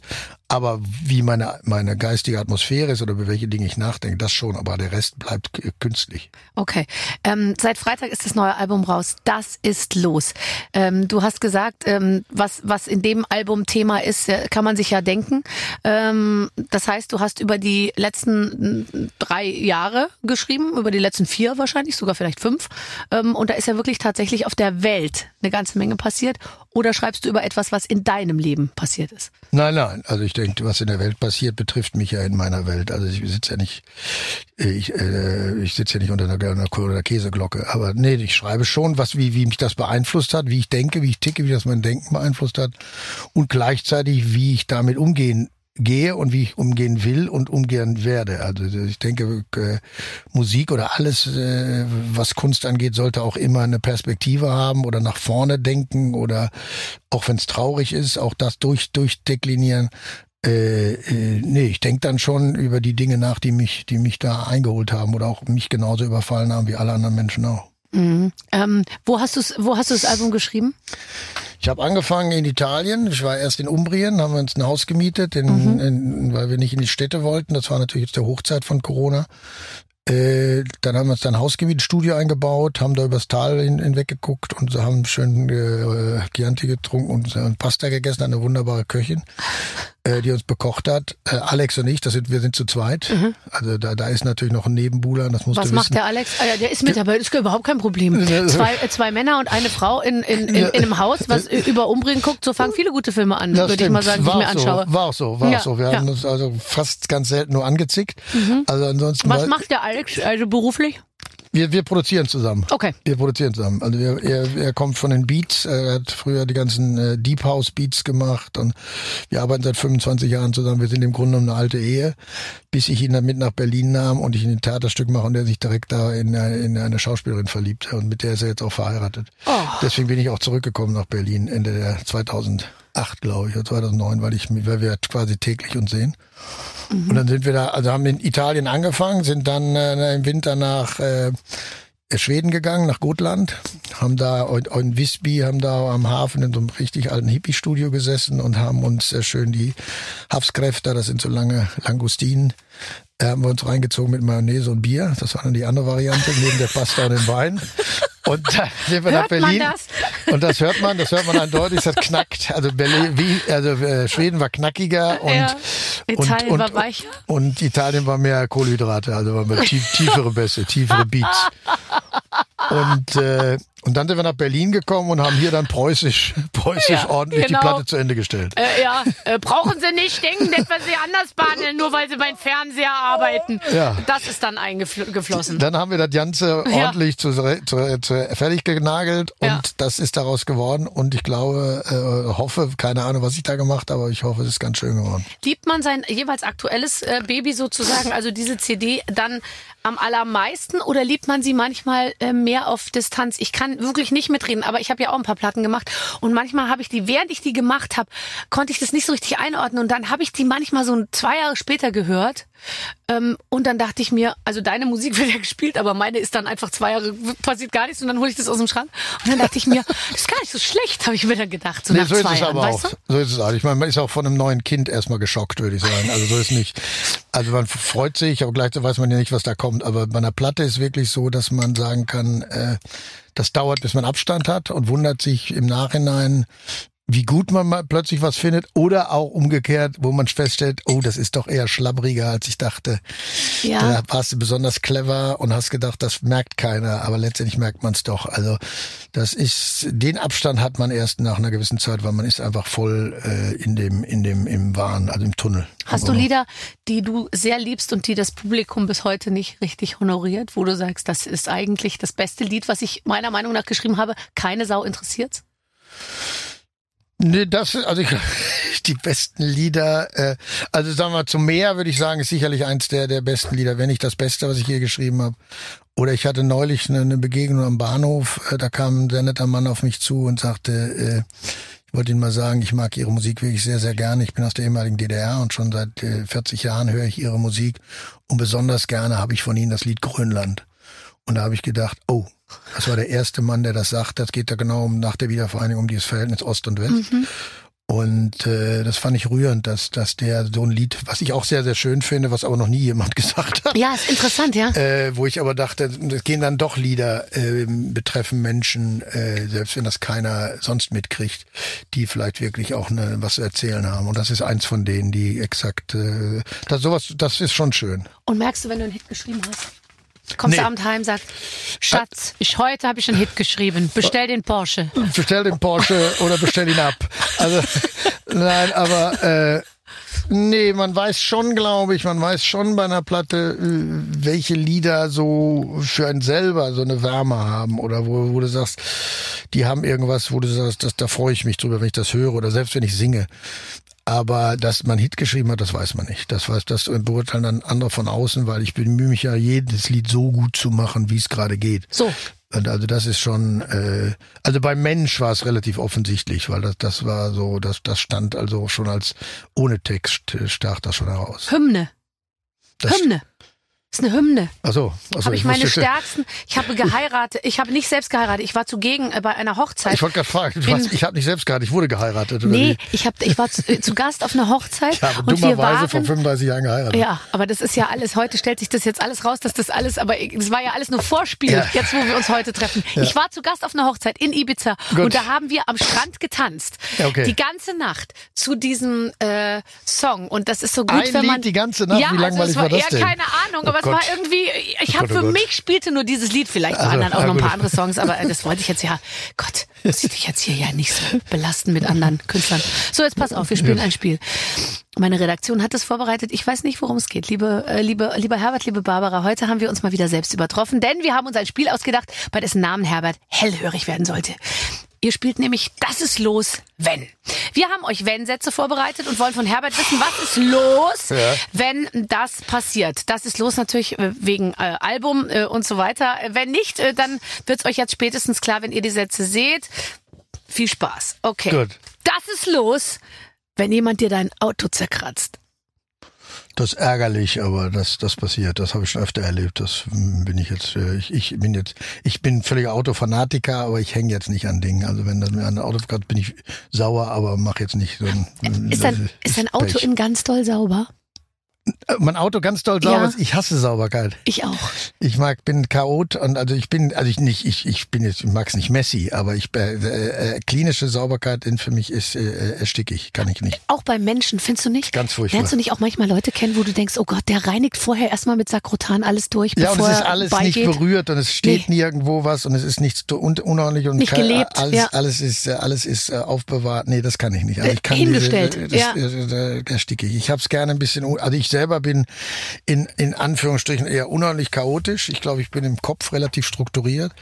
Aber wie meine, meine geistige Atmosphäre ist oder über welche Dinge ich nachdenke, das schon. Aber der Rest bleibt künstlich. Okay. Ähm, seit Freitag ist das neue Album raus. Das ist los. Ähm, du hast gesagt, ähm, was, was in dem Album Thema ist, äh, kann man sich ja denken. Ähm, das heißt, du hast über die letzten mm, drei Jahre geschrieben, über die letzten vier wahrscheinlich, sogar vielleicht fünf. Ähm, und da ist ja wirklich tatsächlich auf der Welt eine ganze Menge passiert. Oder schreibst du über etwas, was in deinem Leben passiert ist? Nein, nein. Also ich denke, was in der Welt passiert, betrifft mich ja in meiner Welt. Also ich sitze ja nicht, äh, ich, äh, ich sitze ja nicht unter einer, einer, einer Käseglocke. Aber nee, ich schreibe schon, was wie, wie mich das beeinflusst hat, wie ich denke, wie ich ticke, wie das mein Denken beeinflusst hat und gleichzeitig, wie ich damit umgehen gehe und wie ich umgehen will und umgehen werde. Also ich denke, äh, Musik oder alles, äh, was Kunst angeht, sollte auch immer eine Perspektive haben oder nach vorne denken oder auch wenn es traurig ist, auch das durch durchdeklinieren. Äh, äh, nee, ich denke dann schon über die Dinge nach, die mich, die mich da eingeholt haben oder auch mich genauso überfallen haben wie alle anderen Menschen auch. Mhm. Ähm, wo hast du wo hast du das Album geschrieben? Ich habe angefangen in Italien. Ich war erst in Umbrien, haben wir uns ein Haus gemietet, in, in, weil wir nicht in die Städte wollten. Das war natürlich jetzt der Hochzeit von Corona. Äh, dann haben wir uns dann ein Haus gemietet, Studio eingebaut, haben da übers Tal hin, hinweg geguckt und haben schön äh, Chianti getrunken und äh, Pasta gegessen, eine wunderbare Köchin, äh, die uns bekocht hat. Äh, Alex und ich, das sind, wir sind zu zweit. Also da, da ist natürlich noch ein Nebenbuhler, das musst Was du macht wissen. der Alex? Ah, ja, der ist mit dabei, ist überhaupt kein Problem. Zwei, äh, zwei Männer und eine Frau in, in, in, in einem Haus, was über Umbringen guckt, so fangen viele gute Filme an, würde ich mal sagen, die ich mir anschaue. So, war auch so, war Ja, auch so. Wir ja. Mhm. haben uns also fast ganz selten nur angezickt. Also ansonsten Was macht der Alex, also beruflich? wir, wir produzieren zusammen. Okay. Wir produzieren zusammen. Also wir, er, er kommt von den Beats, er hat früher die ganzen äh, Deep House Beats gemacht und wir arbeiten seit 25 Jahren zusammen. Wir sind im Grunde genommen eine alte Ehe, bis ich ihn dann mit nach Berlin nahm und ich ihn ein Theaterstück mache und er sich direkt da in, eine- in eine Schauspielerin verliebt und mit der ist er jetzt auch verheiratet. Oh. Deswegen bin ich auch zurückgekommen nach Berlin Ende der 2008, glaube ich, oder 2009, weil ich weil wir quasi täglich uns sehen. Und dann sind wir da, also haben in Italien angefangen, sind dann äh, im Winter nach äh, Schweden gegangen, nach Gotland, haben da in- Visby, haben da am Hafen in so einem richtig alten Hippie-Studio gesessen und haben uns äh, schön die Hafskräfte, das sind so lange Langustinen, äh, haben wir uns reingezogen mit Mayonnaise und Bier. Das war dann die andere Variante, neben der Pasta und dem Wein. Und dann sind wir nach Hört man Berlin. das? Und das hört man, das hört man eindeutig, das knackt. Also Berlin, wie, also äh, Schweden war knackiger und, Ja. Italien und, war und, weicher. Und Italien war mehr Kohlenhydrate, also war mehr tief, tiefere Bässe, tiefere Beats. Und, äh, und dann sind wir nach Berlin gekommen und haben hier dann preußisch, preußisch Ja, ordentlich genau. die Platte zu Ende gestellt. Äh, ja, äh, brauchen Sie nicht denken, dass wir Sie anders behandeln, nur weil Sie beim Fernseher arbeiten. Ja. Das ist dann eingeflossen. Dann haben wir das Ganze Ja. ordentlich zu, zu, zu, fertig genagelt und Ja. das ist daraus geworden und ich glaube, äh, hoffe, keine Ahnung, was ich da gemacht habe, aber ich hoffe, es ist ganz schön geworden. Liebt man sein jeweils aktuelles äh, Baby sozusagen, also diese CD, dann am allermeisten oder liebt man sie manchmal äh, mehr auf Distanz? Ich kann wirklich nicht mitreden, aber ich habe ja auch ein paar Platten gemacht und manchmal habe ich die, während ich die gemacht habe, konnte ich das nicht so richtig einordnen und dann habe ich die manchmal so zwei Jahre später gehört ähm, und dann dachte ich mir, also deine Musik wird ja gespielt, aber meine ist dann einfach zwei Jahre, passiert gar nichts und dann hole ich das aus dem Schrank und dann dachte ich mir, das ist gar nicht so schlecht, habe ich mir dann gedacht, so Nee, nach so ist zwei es Jahren, aber weißt auch. du? So ist es auch. Ich meine, man ist auch von einem neuen Kind erstmal geschockt, würde ich sagen. Also so ist nicht. Also man freut sich, aber gleichzeitig weiß man ja nicht, was da kommt. Aber bei einer Platte ist wirklich so, dass man sagen kann, äh, das dauert, bis man Abstand hat und wundert sich im Nachhinein, wie gut man mal plötzlich was findet oder auch umgekehrt, wo man feststellt, oh, das ist doch eher schlabbriger, als ich dachte. Ja. Da warst du besonders clever und hast gedacht, das merkt keiner, aber letztendlich merkt man es doch. Also das ist, den Abstand hat man erst nach einer gewissen Zeit, weil man ist einfach voll äh, in dem, in dem, im Wahn, also im Tunnel. Hast du Lieder, die du sehr liebst und die das Publikum bis heute nicht richtig honoriert, wo du sagst, das ist eigentlich das beste Lied, was ich meiner Meinung nach geschrieben habe, keine Sau interessiert? Nee, das also ich, die besten Lieder, äh, also sagen wir zum Meer würde ich sagen, ist sicherlich eins der, der besten Lieder, wenn nicht das Beste, was ich je geschrieben habe. Oder ich hatte neulich eine, eine Begegnung am Bahnhof, äh, da kam ein sehr netter Mann auf mich zu und sagte, äh, ich wollte Ihnen mal sagen, ich mag Ihre Musik wirklich sehr, sehr gerne. Ich bin aus der ehemaligen DDR und schon seit äh, 40 Jahren höre ich Ihre Musik und besonders gerne habe ich von Ihnen das Lied Grönland. Und da habe ich gedacht, oh, das war der erste Mann, der das sagt. Das geht da genau um nach der Wiedervereinigung um dieses Verhältnis Ost und West. Mhm. Und äh, das fand ich rührend, dass, dass der so ein Lied, was ich auch sehr, sehr schön finde, was aber noch nie jemand gesagt hat. Ja, ist interessant, ja. Äh, wo ich aber dachte, es gehen dann doch Lieder äh, betreffen Menschen, äh, selbst wenn das keiner sonst mitkriegt, die vielleicht wirklich auch ne, was zu erzählen haben. Und das ist eins von denen, die exakt, äh, das sowas, das ist schon schön. Und merkst du, wenn du einen Hit geschrieben hast? Kommst Nee. du abends heim, sagst, Schatz, ich, heute habe ich einen Hit geschrieben. Bestell den Porsche. bestell den Porsche oder bestell ihn ab. Also nein, aber äh, nee, man weiß schon, glaube ich, man weiß schon bei einer Platte, äh, welche Lieder so für einen selber so eine Wärme haben oder wo, wo du sagst, die haben irgendwas, wo du sagst, das, da freue ich mich drüber, wenn ich das höre oder selbst wenn ich singe. Aber dass man Hit geschrieben hat, das weiß man nicht. Das weiß, das beurteilen dann andere von außen, weil ich bemühe mich ja, jedes Lied so gut zu machen, wie es gerade geht. So. Und also das ist schon, äh, also beim Mensch war es relativ offensichtlich, weil das, das war so, das, das stand also schon als ohne Text äh, stach das schon heraus. Hymne. Das, Hymne. Ist eine Hymne. Achso, also habe ich meine wusste- stärksten. Ich habe geheiratet. Ich habe nicht selbst geheiratet. Ich war zugegen äh, bei einer Hochzeit. Ich wollte gerade fragen, hast, ich habe nicht selbst geheiratet, ich wurde geheiratet. Oder nee, wie? ich habe, ich war zu, äh, zu Gast auf einer Hochzeit Ich habe und dummerweise vor waren. 35 Jahren geheiratet. Ja, aber das ist ja alles, heute stellt sich das jetzt alles raus, dass das alles, aber das war ja alles nur Vorspiel, Ja. jetzt wo wir uns heute treffen. Ich war zu Gast auf einer Hochzeit in Ibiza Gut. und da haben wir am Strand getanzt. Ja, okay. Die ganze Nacht zu diesem äh, Song und das ist so gut, Ein wenn man... Lied die ganze Nacht? Ja, Wie langweilig also es war, war das ja, denn? keine Ahnung, aber Oh es war Gott. irgendwie, ich Oh habe Gott, oh für Gott. mich spielte nur dieses Lied, vielleicht Also, anderen auch ja, noch ein paar andere Songs, aber äh, das wollte ich jetzt ja, Gott, muss ich dich jetzt hier ja nicht so belasten mit anderen Künstlern. So, jetzt pass auf, wir spielen ein Spiel. Meine Redaktion hat es vorbereitet. Ich weiß nicht, worum es geht. Liebe, äh, liebe, lieber Herbert, liebe Barbara, heute haben wir uns mal wieder selbst übertroffen, denn wir haben uns ein Spiel ausgedacht, bei dessen Namen Herbert hellhörig werden sollte. Ihr spielt nämlich Das ist los, wenn. Wir haben euch Wenn-Sätze vorbereitet und wollen von Herbert wissen, was ist los, Ja. wenn das passiert. Das ist los natürlich äh, wegen äh, Album äh, und so weiter. Äh, Wenn nicht, äh, dann wird es euch jetzt spätestens klar, wenn ihr die Sätze seht. Viel Spaß. Okay. Gut. Das ist los, wenn jemand dir dein Auto zerkratzt. Das ist ärgerlich, aber das, das passiert. Das habe ich schon öfter erlebt. Das bin ich jetzt, äh, ich, ich bin jetzt, ich bin völliger Autofanatiker, aber ich hänge jetzt nicht an Dingen. Also wenn das mir an ein Auto kratzt, bin ich sauer, aber mache jetzt nicht so ein. Ist dein, ist dein Auto in ganz doll sauber? Äh, Mein Auto ganz doll sauber Ja. ist. Ich hasse Sauberkeit. Ich auch. Ich mag, bin Chaot und also ich bin, also ich nicht, ich, ich bin jetzt, ich mag's nicht Messi, aber ich, äh, äh, klinische Sauberkeit in, für mich ist äh, erstickig, kann ich nicht. Auch bei Menschen, findest du nicht? Ganz furchtbar. Lernst du nicht auch manchmal Leute kennen, wo du denkst, oh Gott, der reinigt vorher erstmal mit Sakrotan alles durch, Ja, und bevor es ist alles beigeht? nicht berührt und es steht Nee. nirgendwo was und es ist nichts un unordentlich und Nicht kein- gelebt, alles, ja. alles ist äh, alles ist äh, aufbewahrt. Nee, das kann ich nicht. Also Äh, ich kann hingestellt, diese, das, ja. äh, äh, ersticke ich. Ich habe es gerne ein bisschen, also ich selber bin in in Anführungsstrichen eher unordentlich chaotisch. Ich glaube, ich bin im Kopf relativ strukturiert.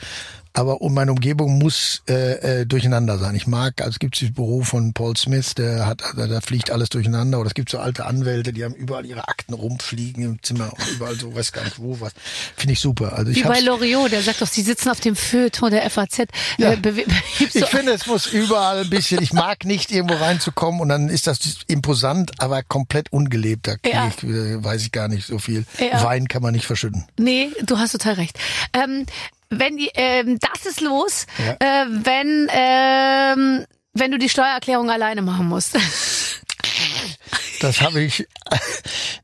Aber um meine Umgebung muss äh, äh, durcheinander sein. Ich mag, also es gibt dieses Büro von Paul Smith, der hat, da, da fliegt alles durcheinander. Oder es gibt so alte Anwälte, die haben überall ihre Akten rumfliegen im Zimmer und überall so, weiß gar nicht wo was. Finde ich super. Also ich Wie bei Loriot, der sagt doch, sie sitzen auf dem Feuilleton der FAZ. Ja. Äh, bewe- gibst Ich finde, es muss überall ein bisschen, ich mag nicht irgendwo reinzukommen und dann ist das imposant, aber komplett ungelebt. Da Ja. ich, äh, weiß ich gar nicht so viel. Ja. Wein kann man nicht verschütten. Nee, du hast total recht. Ähm, wenn die, ähm, das ist los, Ja. äh, wenn ähm, wenn du die Steuererklärung alleine machen musst. Das habe ich,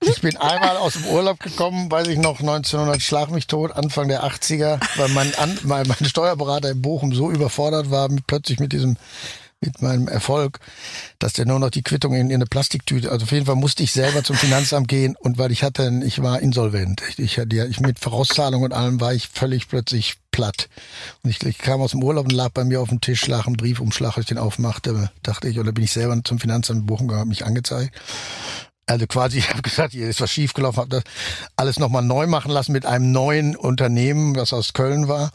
ich bin einmal aus dem Urlaub gekommen, weiß ich noch, 1900 schlag mich tot, Anfang der 80er, weil mein, An, mein, mein Steuerberater in Bochum so überfordert war, plötzlich mit diesem mit meinem Erfolg, dass der nur noch die Quittung in, in eine Plastiktüte, also auf jeden Fall musste ich selber zum Finanzamt gehen und weil ich hatte, ich war insolvent. Ich, ich, hatte ja- ich mit Vorauszahlung und allem war ich völlig plötzlich platt. Und ich, ich kam aus dem Urlaub und lag bei mir auf dem Tisch, lag ein Briefumschlag, als ich den aufmachte, dachte ich, oder bin ich selber zum Finanzamt in Bochum gegangen, mich angezeigt. Also quasi, ich habe gesagt, hier ist was schiefgelaufen, habe das alles nochmal neu machen lassen mit einem neuen Unternehmen, was aus Köln war.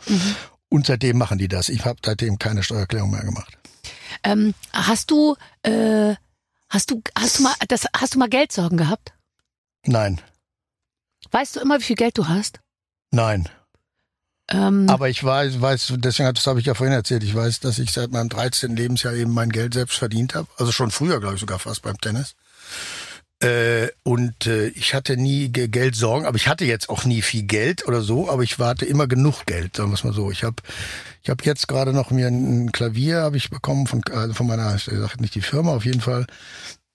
Und seitdem machen die das. Ich habe seitdem keine Steuererklärung mehr gemacht. Ähm, hast du äh, hast du hast du mal das hast du mal Geldsorgen gehabt? Nein, Weißt du immer, wie viel Geld du hast? nein. Ähm, Aber ich weiß, weiß deswegen das habe ich ja vorhin erzählt, ich weiß, dass ich seit meinem 13. Lebensjahr eben mein Geld selbst verdient habe. Also schon früher, glaube ich, sogar fast beim Tennis. Äh, und äh, ich hatte nie Ge- Geldsorgen, aber ich hatte jetzt auch nie viel Geld oder so, aber ich hatte immer genug Geld, sagen wir es mal so. Ich habe ich hab jetzt gerade noch mir ein Klavier habe ich bekommen von, also von meiner, ich sage nicht die Firma, auf jeden Fall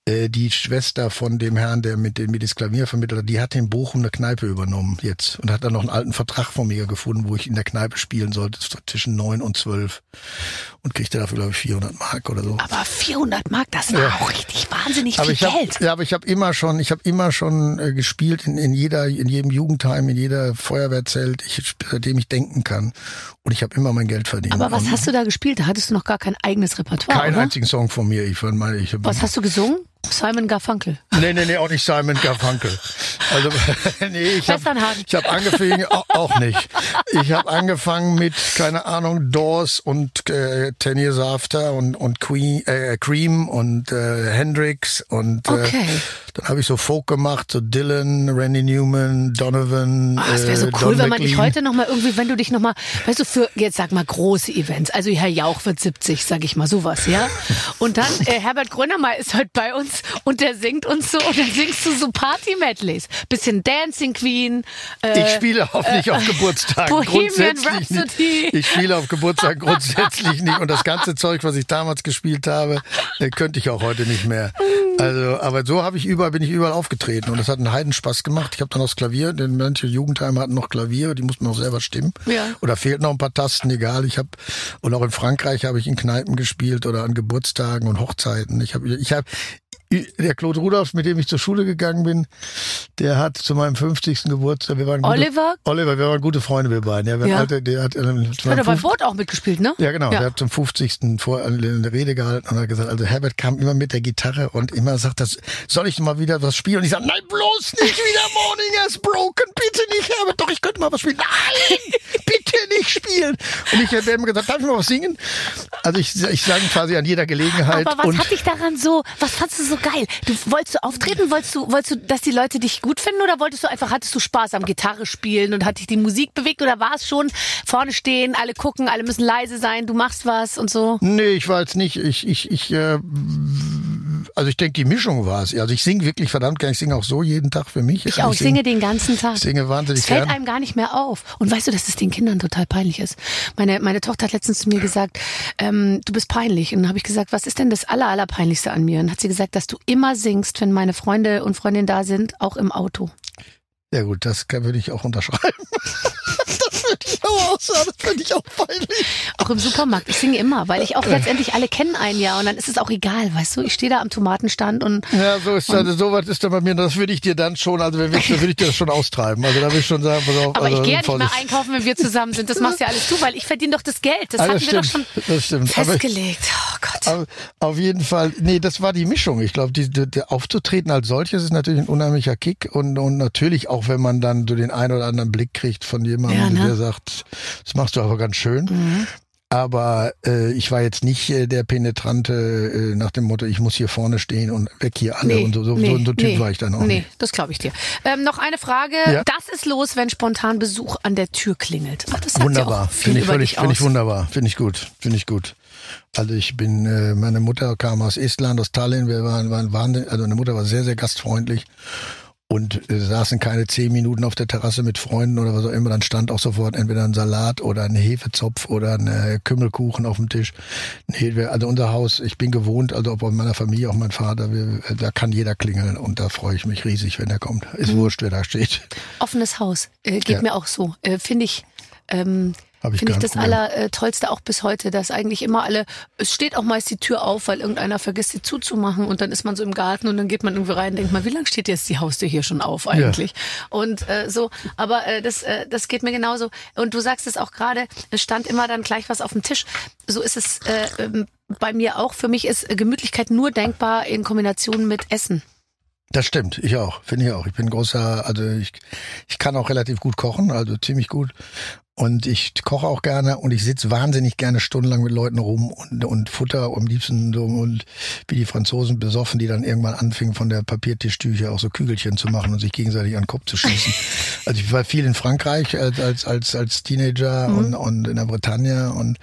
äh, die Schwester von dem Herrn, der mit dem mir das Klavier vermittelt hat, die hat in Bochum eine Kneipe übernommen jetzt und hat dann noch einen alten Vertrag von mir gefunden, wo ich in der Kneipe spielen sollte zwischen neun und zwölf und kriegte dafür glaube ich 400 Mark oder so. aber 400 Mark, das war Ja. auch richtig wahnsinnig Aber viel hab, Geld. ja, aber ich habe immer schon, ich habe immer schon äh, gespielt in, in jeder, in jedem Jugendheim, in jeder Feuerwehrzelt, ich, seitdem ich denken kann. Und ich habe immer mein Geld verdient. Aber was hast du da gespielt? Da hattest du noch gar kein eigenes Repertoire, Keinen oder? einzigen Song von mir. Ich mal, ich Was hast du gesungen? Simon Garfunkel. Nee, nee, nee, auch nicht Simon Garfunkel. Also, nee, ich habe hab angefangen, auch, nicht. Ich habe angefangen mit, keine Ahnung, Doors und äh, Ten Years After und, und Queen, äh, Cream und äh, Hendrix und äh, Okay. Dann habe ich so Folk gemacht, so Dylan, Randy Newman, Donovan, Ah, es wäre so äh, cool, Don wenn man dich heute noch mal irgendwie, wenn du dich noch mal, weißt du, für jetzt sag mal große Events, also Herr Jauch wird 70, sag ich mal sowas, ja. Und dann äh, Herbert Grönemeyer ist heute bei uns und der singt uns so und dann singst du so Party-Medleys, bisschen Dancing Queen. Äh, Ich spiele auch nicht auf Geburtstagen. Bohemian grundsätzlich Rhapsody. nicht. Ich spiele auf Geburtstagen grundsätzlich nicht. Und das ganze Zeug, was ich damals gespielt habe, äh, könnte ich auch heute nicht mehr. Also, aber so habe ich überall, bin ich überall aufgetreten. Und das hat einen Heidenspaß gemacht. Ich habe dann auch das Klavier, denn manche Jugendheime hatten noch Klaviere, die mussten noch selber stimmen. Ja. Oder fehlten noch ein paar Tasten, egal. Ich habe und auch in Frankreich habe ich in Kneipen gespielt oder an Geburtstagen und Hochzeiten. Ich habe ich habe der Claude Rudolph, mit dem ich zur Schule gegangen bin, der hat zu meinem 50. Geburtstag, wir waren gute, Oliver? Oliver, wir waren gute Freunde, wir beiden. Ja, wir Ja. Alte, der hat, ähm, Hat er beim 50. Boot auch mitgespielt, ne? Ja, genau. Ja. Der hat zum 50. vor eine Rede gehalten und hat gesagt, also Herbert kam immer mit der Gitarre und immer sagt, das soll ich mal wieder was spielen? Und ich sage, nein, bloß nicht wieder Morning has broken, bitte nicht, Herbert, doch, ich könnte mal was spielen. Nein, bitte nicht spielen. Und ich habe immer gesagt, darf ich mal was singen? Also ich, ich sage quasi an jeder Gelegenheit. Aber was und hat dich daran so, was fandst du so geil? Du, wolltest du auftreten? Wolltest du, wolltest du, dass die Leute dich gut finden oder wolltest du einfach, hattest du Spaß am Gitarre spielen und hat dich die Musik bewegt oder war es schon vorne stehen, alle gucken, alle müssen leise sein, du machst was und so? Nee, ich war jetzt nicht, ich, ich, ich, äh, also ich denke, die Mischung war es. Also ich singe wirklich verdammt gern, ich singe auch so jeden Tag für mich. Ich auch, ich singe den ganzen Tag. ich singe wahnsinnig Es fällt gern. einem gar nicht mehr auf. Und weißt du, dass es den Kindern total peinlich ist? Meine, meine Tochter hat letztens zu mir gesagt, ähm, du bist peinlich. Und dann habe ich gesagt, was ist denn das aller, allerpeinlichste an mir? Und hat sie gesagt, dass du immer singst, wenn meine Freunde und Freundinnen da sind, auch im Auto. Ja gut, das kann, würde ich auch unterschreiben. auch aussagen, das finde ich auch peinlich. Auch im Supermarkt. Ich singe immer, weil ich auch letztendlich alle kennen einen ja und dann ist es auch egal, weißt du? Ich stehe da am Tomatenstand und Ja, so ist das, so was ist dann bei mir, das würde ich dir dann schon, also wenn wir, da würde ich dir das schon austreiben. Also da würde ich schon sagen, pass auf. aber also, ich gehe ja nicht mehr einkaufen, wenn wir zusammen sind. Das machst ja alles du, weil ich verdiene doch das Geld. Das Ah, hatten das wir doch schon das stimmt. Festgelegt. Oh Gott. Auf, auf jeden Fall, nee, das war die Mischung. Ich glaube, die, die, aufzutreten als solches ist natürlich ein unheimlicher Kick und, und natürlich auch, wenn man dann so den einen oder anderen Blick kriegt von jemandem, Ja, ne? Der sagt, das machst du aber ganz schön. Aber äh, ich war jetzt nicht äh, der penetrante äh, nach dem Motto, ich muss hier vorne stehen und weg hier alle und so, so, so, so ein Typ war ich dann auch nee, nicht. das glaube ich dir. Ähm, noch eine Frage. Ja. Das ist los, wenn spontan Besuch an der Tür klingelt. Ach, das ja Wunderbar, viel finde ich völlig, finde ich wunderbar, finde ich gut, finde ich gut. Also ich bin, äh, meine Mutter kam aus Estland, aus Tallinn, wir waren, waren wahnsinnig, also meine Mutter war sehr, sehr gastfreundlich und äh, saßen keine zehn Minuten auf der Terrasse mit Freunden oder was auch immer, dann stand auch sofort entweder ein Salat oder ein Hefezopf oder ein äh, Kümmelkuchen auf dem Tisch. Nee, wir, also unser Haus, ich bin gewohnt, also in meiner Familie, auch mein Vater, wir, äh, da kann jeder klingeln und da freue ich mich riesig, wenn er kommt. Ist Mhm. wurscht, wer da steht. Offenes Haus. Äh, geht Ja. mir auch so. Äh, Finde ich. Ähm, Hab ich Finde ich das. Allertollste auch bis heute, dass eigentlich immer alle, es steht auch meist die Tür auf, weil irgendeiner vergisst sie zuzumachen und dann ist man so im Garten und dann geht man irgendwie rein und denkt mal, wie lange steht jetzt die Haustür hier schon auf eigentlich? Und äh, so, aber äh, das, äh, das geht mir genauso. Und du sagst es auch gerade, es stand immer dann gleich was auf dem Tisch. So ist es äh, ähm, bei mir auch. Für mich ist Gemütlichkeit nur denkbar in Kombination mit Essen. Das stimmt, ich auch, finde ich auch. Ich bin großer, also ich, ich kann auch relativ gut kochen, also ziemlich gut. Und ich koche auch gerne und ich sitze wahnsinnig gerne stundenlang mit Leuten rum und, und Futter am liebsten so und wie die Franzosen besoffen, die dann irgendwann anfingen von der Papiertischtücher auch so Kügelchen zu machen und sich gegenseitig an den Kopf zu schießen. also ich war viel in Frankreich als als als, als Teenager Mhm. und, und in der Bretagne und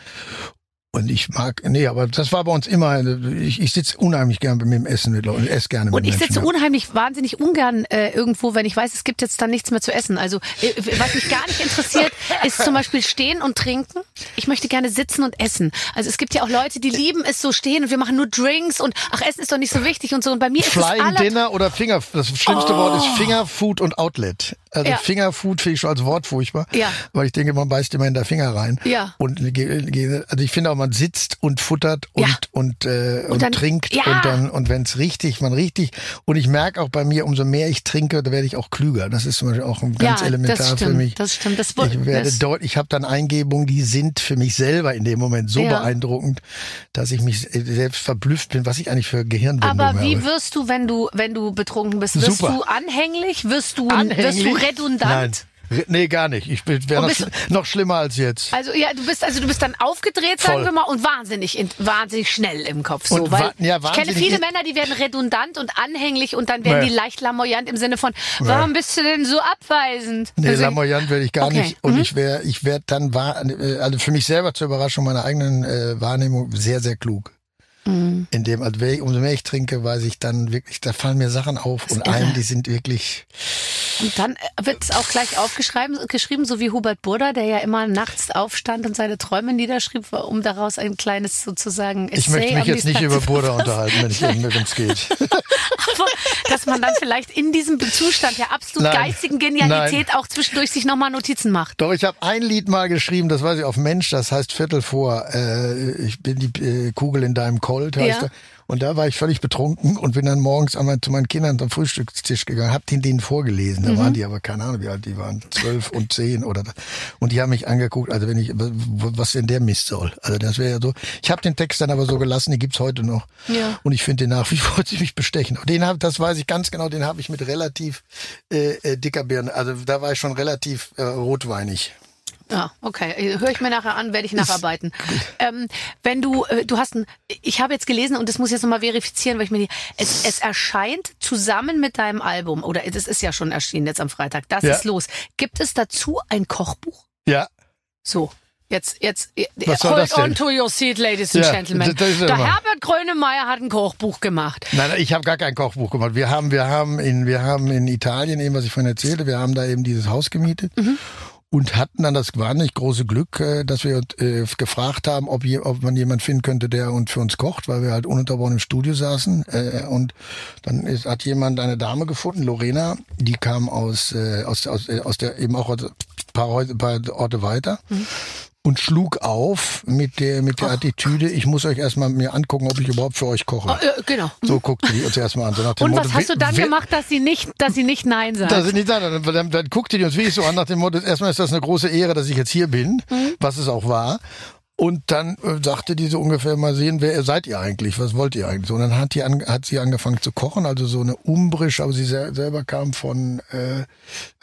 und ich mag, nee, aber das war bei uns immer, ich, ich sitze unheimlich gern mit dem Essen mit Leuten, esse gerne Und mit ich Menschen. sitze ja. unheimlich wahnsinnig ungern äh, irgendwo, wenn ich weiß, es gibt jetzt dann nichts mehr zu essen. Also äh, was mich gar nicht interessiert, ist zum Beispiel stehen und trinken. Ich möchte gerne sitzen und essen. Also es gibt ja auch Leute, die lieben es so stehen und wir machen nur Drinks und ach, Essen ist doch nicht so wichtig und so. Und bei mir ist es Flying aller Dinner oder Finger, das schlimmste Wort ist Fingerfood und Outlet. Also Ja. Fingerfood finde ich schon als Wort furchtbar, Ja. weil ich denke, man beißt immer in der Finger rein. Ja. Und also ich finde auch, man sitzt und futtert und Ja. und äh, und, dann- trinkt ja. und dann und wenn es richtig, man richtig und ich merke auch bei mir, umso mehr ich trinke, da werde ich auch klüger. Das ist zum Beispiel auch ein ganz ja, elementar das stimmt, für mich. Das stimmt. Das, Ich werde deutlich, ich habe dann Eingebungen, die sind für mich selber in dem Moment so beeindruckend, dass ich mich selbst verblüfft bin, was ich eigentlich für Gehirnwindungen aber wie habe. wirst du, wenn du, wenn du betrunken bist? Wirst Super. du anhänglich? Wirst du, wirst du redundant? Nein. Nee, gar nicht. Ich wäre noch, noch schlimmer als jetzt. Also ja, du bist also du bist dann aufgedreht, sagen Voll. wir mal, und wahnsinnig in, wahnsinnig schnell im Kopf. So, Und weil ja, ich kenne viele Männer, die werden redundant und anhänglich und dann werden Nee. die leicht lamoyant im Sinne von, warum bist du denn so abweisend? Nee, Also, lamoyant werde ich gar Okay. nicht. Und Mhm. ich wäre, ich werde dann, wahr- also für mich selber zur Überraschung meiner eigenen äh, Wahrnehmung sehr, sehr klug. Mhm. In dem, also umso mehr ich trinke, weiß ich dann wirklich, da fallen mir Sachen auf und irre. ein, die sind wirklich, Und dann wird es auch gleich aufgeschrieben, geschrieben, so wie Hubert Burda, der ja immer nachts aufstand und seine Träume niederschrieb, um daraus ein kleines sozusagen Essay ich möchte mich jetzt nicht über Burda unterhalten, wenn ich wenn es geht. Aber dass man dann vielleicht in diesem Zustand der absolut Nein. geistigen Genialität auch zwischendurch sich nochmal Notizen macht. Doch, ich habe ein Lied mal geschrieben, das weiß ich auf Mensch, das heißt Viertel vor. Äh, ich bin die äh, Kugel in deinem Colt, heißt Ja. er. Und da war ich völlig betrunken und bin dann morgens einmal zu meinen Kindern zum Frühstückstisch gegangen, hab den denen vorgelesen. Da waren die aber keine Ahnung, wie alt die waren, zwölf und zehn oder da. und die haben mich angeguckt, also wenn ich was denn der Mist soll. Also das wäre ja so. Ich habe den Text dann aber so gelassen, den gibt's heute noch. Ja. Und ich finde den nach wie vor ziemlich bestechend. Und den hab, das weiß ich ganz genau, den habe ich mit relativ äh, äh, dicker Birne. Also da war ich schon relativ äh, rotweinig. Ja, okay. Höre ich mir nachher an, werde ich nacharbeiten. Ähm, wenn du, äh, du hast ein, ich habe jetzt gelesen und das muss ich jetzt nochmal verifizieren, weil ich mir die, es, es erscheint zusammen mit deinem Album, oder es ist ja schon erschienen jetzt am Freitag, das Ja. ist los. Gibt es dazu ein Kochbuch? Ja, So. Jetzt, jetzt, Was soll hold on to your seat, ladies and Ja, gentlemen. Der immer- Herbert Grönemeyer hat ein Kochbuch gemacht. Nein, nein, ich habe gar kein Kochbuch gemacht. Wir haben, wir haben in, wir haben in Italien eben, was ich vorhin erzählte, wir haben da eben dieses Haus gemietet und hatten dann das wahnsinnig große Glück, äh, dass wir äh, gefragt haben, ob, je, ob man jemand finden könnte, der uns für uns kocht, weil wir halt ununterbrochen im Studio saßen. Äh, und dann ist, hat jemand eine Dame gefunden, Lorena, die kam aus, aus, aus, aus der eben auch ein paar, Häuser- paar Orte weiter. Und schlug auf mit der, mit der Attitüde, ich muss euch erstmal mir angucken, ob ich überhaupt für euch koche. Oh, äh, genau. So guckte die uns erstmal an. So nach dem Und Motto, was hast du dann gemacht, dass sie nicht, dass sie nicht Nein sagt? Dass sie nicht sagen, dann, dann, dann guckte die uns wirklich so an nach dem Motto, erstmal ist das eine große Ehre, dass ich jetzt hier bin, Mhm. was es auch war. Und dann äh, sagte die so ungefähr mal sehen, wer seid ihr eigentlich? Was wollt ihr eigentlich? So, und dann hat, die an, hat sie angefangen zu kochen, also so eine umbrisch, aber sie sel- selber kam von, äh,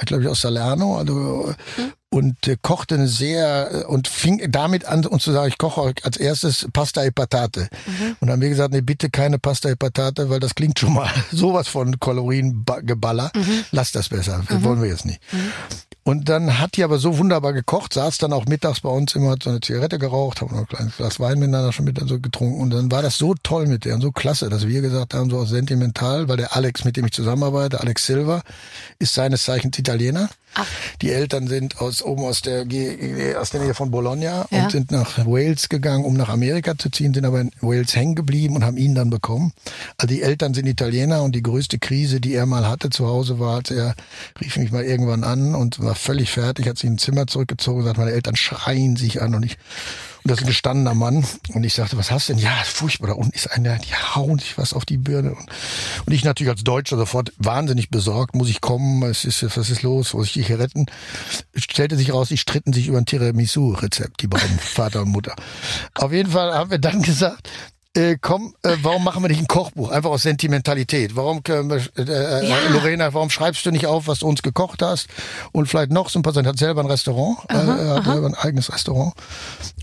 glaube ich, aus Salerno, also Mhm. Und äh, kochte eine sehr äh, und fing damit an, uns zu sagen, ich koche als erstes Pasta e Patate. Mhm. Und dann haben wir gesagt, nee, bitte keine Pasta e Patate, weil das klingt schon mal sowas von Kaloriengeballer. Mhm. Lass das besser, das wollen wir jetzt nicht. Und dann hat die aber so wunderbar gekocht, saß dann auch mittags bei uns immer, hat so eine Zigarette geraucht, haben noch ein kleines Glas Wein miteinander schon mit so getrunken. Und dann war das so toll mit der und so klasse, dass wir gesagt haben, so auch sentimental, weil der Alex, mit dem ich zusammenarbeite, Alex Silva, ist seines Zeichens Italiener. Die Eltern sind aus oben aus der aus der Nähe von Bologna Ja. und sind nach Wales gegangen, um nach Amerika zu ziehen, sind aber in Wales hängen geblieben und haben ihn dann bekommen. Also die Eltern sind Italiener und die größte Krise, die er mal hatte zu Hause war, als er rief mich mal irgendwann an und war völlig fertig, hat sich ins Zimmer zurückgezogen und sagt, meine Eltern schreien sich an und ich und das ist ein gestandener Mann. Und ich sagte, was hast du denn? Ja, furchtbar. Da unten ist einer, die hauen sich was auf die Birne. Und, und ich natürlich als Deutscher sofort wahnsinnig besorgt. Muss ich kommen? Was ist, was ist los? Muss ich dich hier retten? Es stellte sich raus, die stritten sich über ein Tiramisu-Rezept, die beiden, Vater und Mutter. Auf jeden Fall haben wir dann gesagt, äh, komm, äh, warum machen wir nicht ein Kochbuch? Einfach aus Sentimentalität. Warum, äh, äh, Ja. Lorena, warum schreibst du nicht auf, was du uns gekocht hast? Und vielleicht noch so ein paar Sachen. Hat selber ein Restaurant, äh, hat selber ein eigenes Restaurant.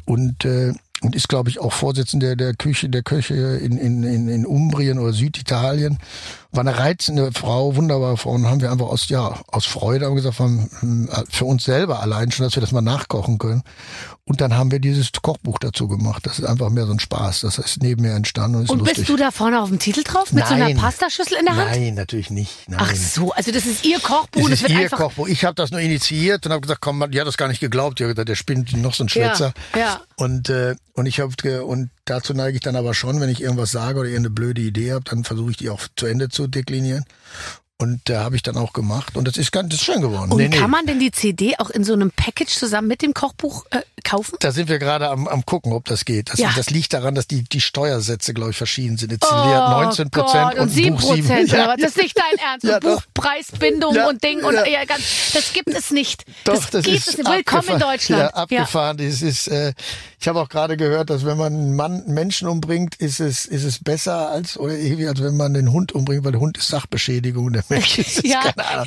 Und, äh, und ist, glaube ich, auch Vorsitzender der Küche, der Köche in, in, in, in Umbrien oder Süditalien. War eine reizende Frau, wunderbare Frau. Und haben wir einfach aus, ja, aus Freude haben gesagt, haben, hm, für uns selber allein schon, dass wir das mal nachkochen können. Und dann haben wir dieses Kochbuch dazu gemacht. Das ist einfach mehr so ein Spaß. Das ist nebenher entstanden und Und lustig. bist du da vorne auf dem Titel drauf mit so einer Nein. Pastaschüssel in der Hand? Nein, natürlich nicht. Nein. Ach so, also das ist ihr Kochbuch. Das es ist wird ihr Kochbuch. Ich habe das nur initiiert und habe gesagt, komm, die hat das gar nicht geglaubt. Die hat gesagt, der spinnt noch so ein Schwätzer. Ja, ja. Und äh, und ich habe und dazu neige ich dann aber schon, wenn ich irgendwas sage oder irgendeine blöde Idee habe, dann versuche ich die auch zu Ende zu deklinieren. Und äh, habe ich dann auch gemacht und das ist ganz das ist schön geworden. Und Nee, nee. kann man denn die CD auch in so einem Package zusammen mit dem Kochbuch äh, kaufen? Da sind wir gerade am, am gucken, ob das geht. Das, Ja. das liegt daran, dass die, die Steuersätze, glaube ich, verschieden sind. Jetzt Oh sind wir 19 Gott, Prozent und 7 Buch sieben. Prozent. Ja, aber das ist nicht dein Ernst. Ja, und. Buchpreisbindung Ja, und Ding und ja. ja, ganz, das gibt es nicht. Doch, das, das, gibt ist es nicht. Willkommen in. Deutschland. Ja, abgefahren. Das ist, äh, ich habe auch gerade gehört, dass wenn man einen Mann, einen Menschen umbringt, ist es, ist es besser als oder irgendwie, als wenn man den Hund umbringt, weil der Hund ist Sachbeschädigung und der Mensch ist Ja, ja, keine Ahnung.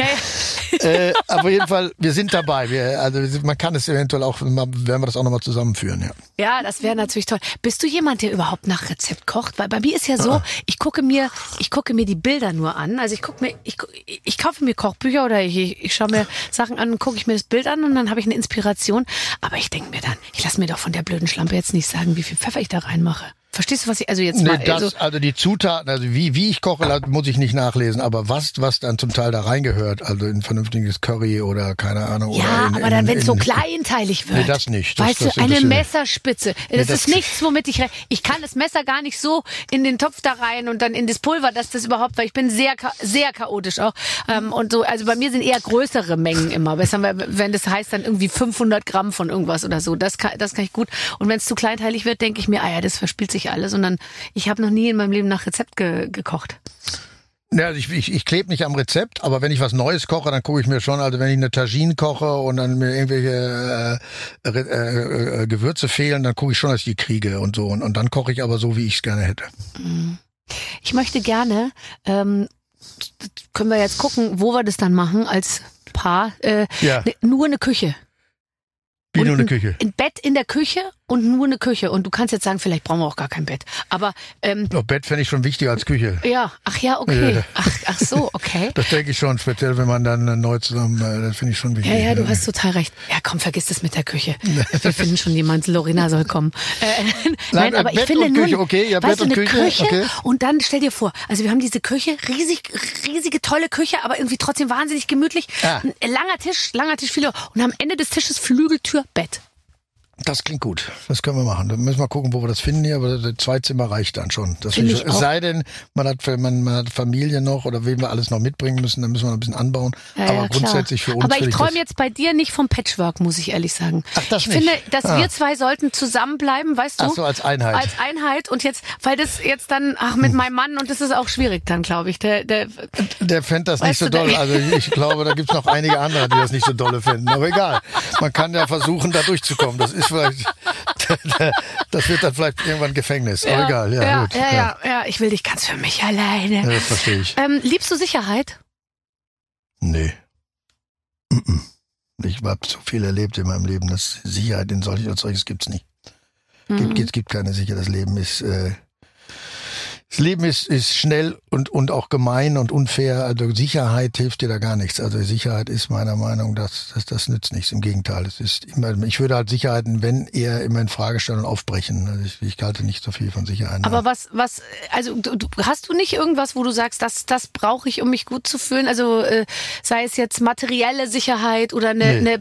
ja, äh, aber auf jeden Fall, wir sind dabei. Wir, also man kann es eventuell auch, werden wir das auch nochmal zusammenführen. Ja. ja, das wäre natürlich toll. Bist du jemand, der überhaupt nach Rezept kocht? Weil bei mir ist ja Ah. so, ich gucke mir, ich gucke mir die Bilder nur an. Also ich gucke mir, ich, ich kaufe mir Kochbücher oder ich, ich schaue mir Sachen an, gucke ich mir das Bild an und dann habe ich eine Inspiration. Aber ich denke mir dann, ich lasse mir doch von der blöden Schlampe jetzt nicht sagen, wie viel Pfeffer ich da reinmache. Verstehst du, was ich, also jetzt Nee, mal, das, also, also die Zutaten, also wie, wie ich koche, muss ich nicht nachlesen, aber was, was dann zum Teil da reingehört, also in vernünftiges Curry oder keine Ahnung. Ja, oder in, aber dann, wenn es so in- kleinteilig wird. Nee, das nicht. Das- weißt das du, eine. Messerspitze. Das das- ist nichts, womit ich, ich kann das Messer gar nicht so in den Topf da rein und dann in das Pulver, dass das überhaupt, weil ich bin sehr, sehr chaotisch auch. Ähm, und so, also bei mir sind eher größere Mengen immer. Besser, wenn das heißt dann irgendwie 500 Gramm von irgendwas oder so. Das kann, das kann ich gut. Und wenn es zu kleinteilig wird, denke ich mir, ah ja, das verspielt sich alles. Und dann, ich habe noch nie in meinem Leben nach Rezept ge gekocht. Ja, also ich, ich, ich klebe nicht am Rezept, aber wenn ich was Neues koche, dann gucke ich mir schon, also wenn ich eine Tagine koche und dann mir irgendwelche äh, äh, äh, Gewürze fehlen, dann gucke ich schon, dass ich die kriege und so. Und, und dann koche ich aber so, wie ich es gerne hätte. Ich möchte gerne, ähm, können wir jetzt gucken, wo wir das dann machen als Paar. Äh, Ja. ne- nur eine Küche. Wie nur eine ein- Küche. Ein Bett in der Küche und nur eine Küche. Und du kannst jetzt sagen, vielleicht brauchen wir auch gar kein Bett. Aber ähm, Doch, Bett fände ich schon wichtiger als Küche. ja, ach ja, okay. Ja. Ach, ach so, okay. Das denke ich schon, speziell wenn man dann äh, neu zusammen, äh, das finde ich schon wichtig. Ja, ja, du hast total recht. Ja, komm, vergiss das mit der Küche. Wir finden schon jemand, Lorena soll kommen. Äh, nein, Nein, aber ich Bett finde und nur, Küche, okay, ja, Bett und eine Küche, Küche okay. und dann stell dir vor, also wir haben diese Küche, riesig, riesige, tolle Küche, aber irgendwie trotzdem wahnsinnig gemütlich. Ah. Ein langer Tisch, langer Tisch, viele und am Ende des Tisches Flügeltür, Bett. Das klingt gut. Das können wir machen. Dann müssen wir gucken, wo wir das finden hier, aber das zwei Zimmer reicht dann schon. Das ich schon. Es sei denn, man hat, man, man hat Familie noch oder wen wir alles noch mitbringen müssen, dann müssen wir noch ein bisschen anbauen. Ja, aber ja, klar. grundsätzlich für uns. Aber ich träume jetzt bei dir nicht vom Patchwork, muss ich ehrlich sagen. Ach, das ich nicht? finde, dass Ah. wir zwei sollten zusammenbleiben, weißt du? Ach so, als Einheit. Als Einheit und jetzt, weil das jetzt dann, ach, mit meinem Mann und das ist auch schwierig dann, glaube ich. Der, der, Der fände das nicht so doll. Also ich glaube, da gibt's noch einige andere, die das nicht so dolle finden. Aber egal. Man kann ja versuchen, da durchzukommen. Das ist vielleicht, das wird dann vielleicht irgendwann Gefängnis. Aber egal, ja, ja, gut. Ja, ja, ja, ich will dich ganz für mich alleine. Ja, das verstehe ich. Ähm, liebst du Sicherheit? Nee. Ich habe so viel erlebt in meinem Leben, dass Sicherheit in solches als solches gibt's nicht. Mhm. Gibt, gibt, gibt keine Sicherheit. Das Leben ist, äh, das Leben ist, ist schnell und, und auch gemein und unfair. Also Sicherheit hilft dir da gar nichts. Also Sicherheit ist meiner Meinung nach, das, das, das nützt nichts. Im Gegenteil. Es ist immer, ich würde halt Sicherheiten, wenn eher immer in Frage stellen und aufbrechen. Also ich, ich halte nicht so viel von Sicherheit. Aber was, was, also du, hast du nicht irgendwas, wo du sagst, das, das brauche ich, um mich gut zu fühlen? Also äh, sei es jetzt materielle Sicherheit oder eine, Nee. eine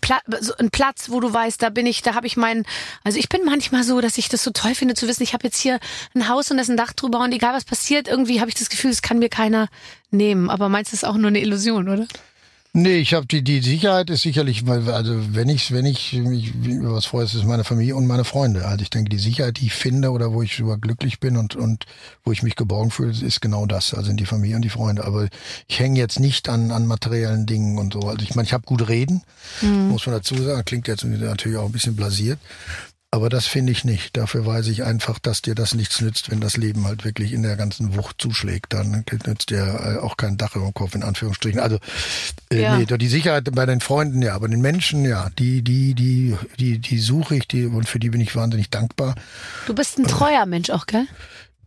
Pla so ein Platz, wo du weißt, da bin ich, da habe ich meinen. Also ich bin manchmal so, dass ich das so toll finde zu wissen, ich habe jetzt hier ein Haus und da ist ein Dach drüber und egal was passiert, irgendwie habe ich das Gefühl, es kann mir keiner nehmen. Aber meinst du, das ist auch nur eine Illusion, oder? Nee, ich habe die die Sicherheit ist sicherlich, weil also wenn ich wenn ich mich über was freue, ist es meine Familie und meine Freunde. Also ich denke, die Sicherheit, die ich finde oder wo ich über glücklich bin und und wo ich mich geborgen fühle, ist genau das. Also sind die Familie und die Freunde. Aber ich hänge jetzt nicht an an materiellen Dingen und so. Also ich meine, ich habe gut reden, muss man dazu sagen. Klingt jetzt natürlich auch ein bisschen blasiert. Aber das finde ich nicht. Dafür weiß ich einfach, dass dir das nichts nützt, wenn das Leben halt wirklich in der ganzen Wucht zuschlägt. Dann nützt dir äh, auch kein Dach über dem Kopf, in Anführungsstrichen. Also, äh, Ja. nee, die Sicherheit bei den Freunden, ja, aber den Menschen, ja, die, die, die, die, die suche ich, die, und für die bin ich wahnsinnig dankbar. Du bist ein treuer Mensch auch, gell?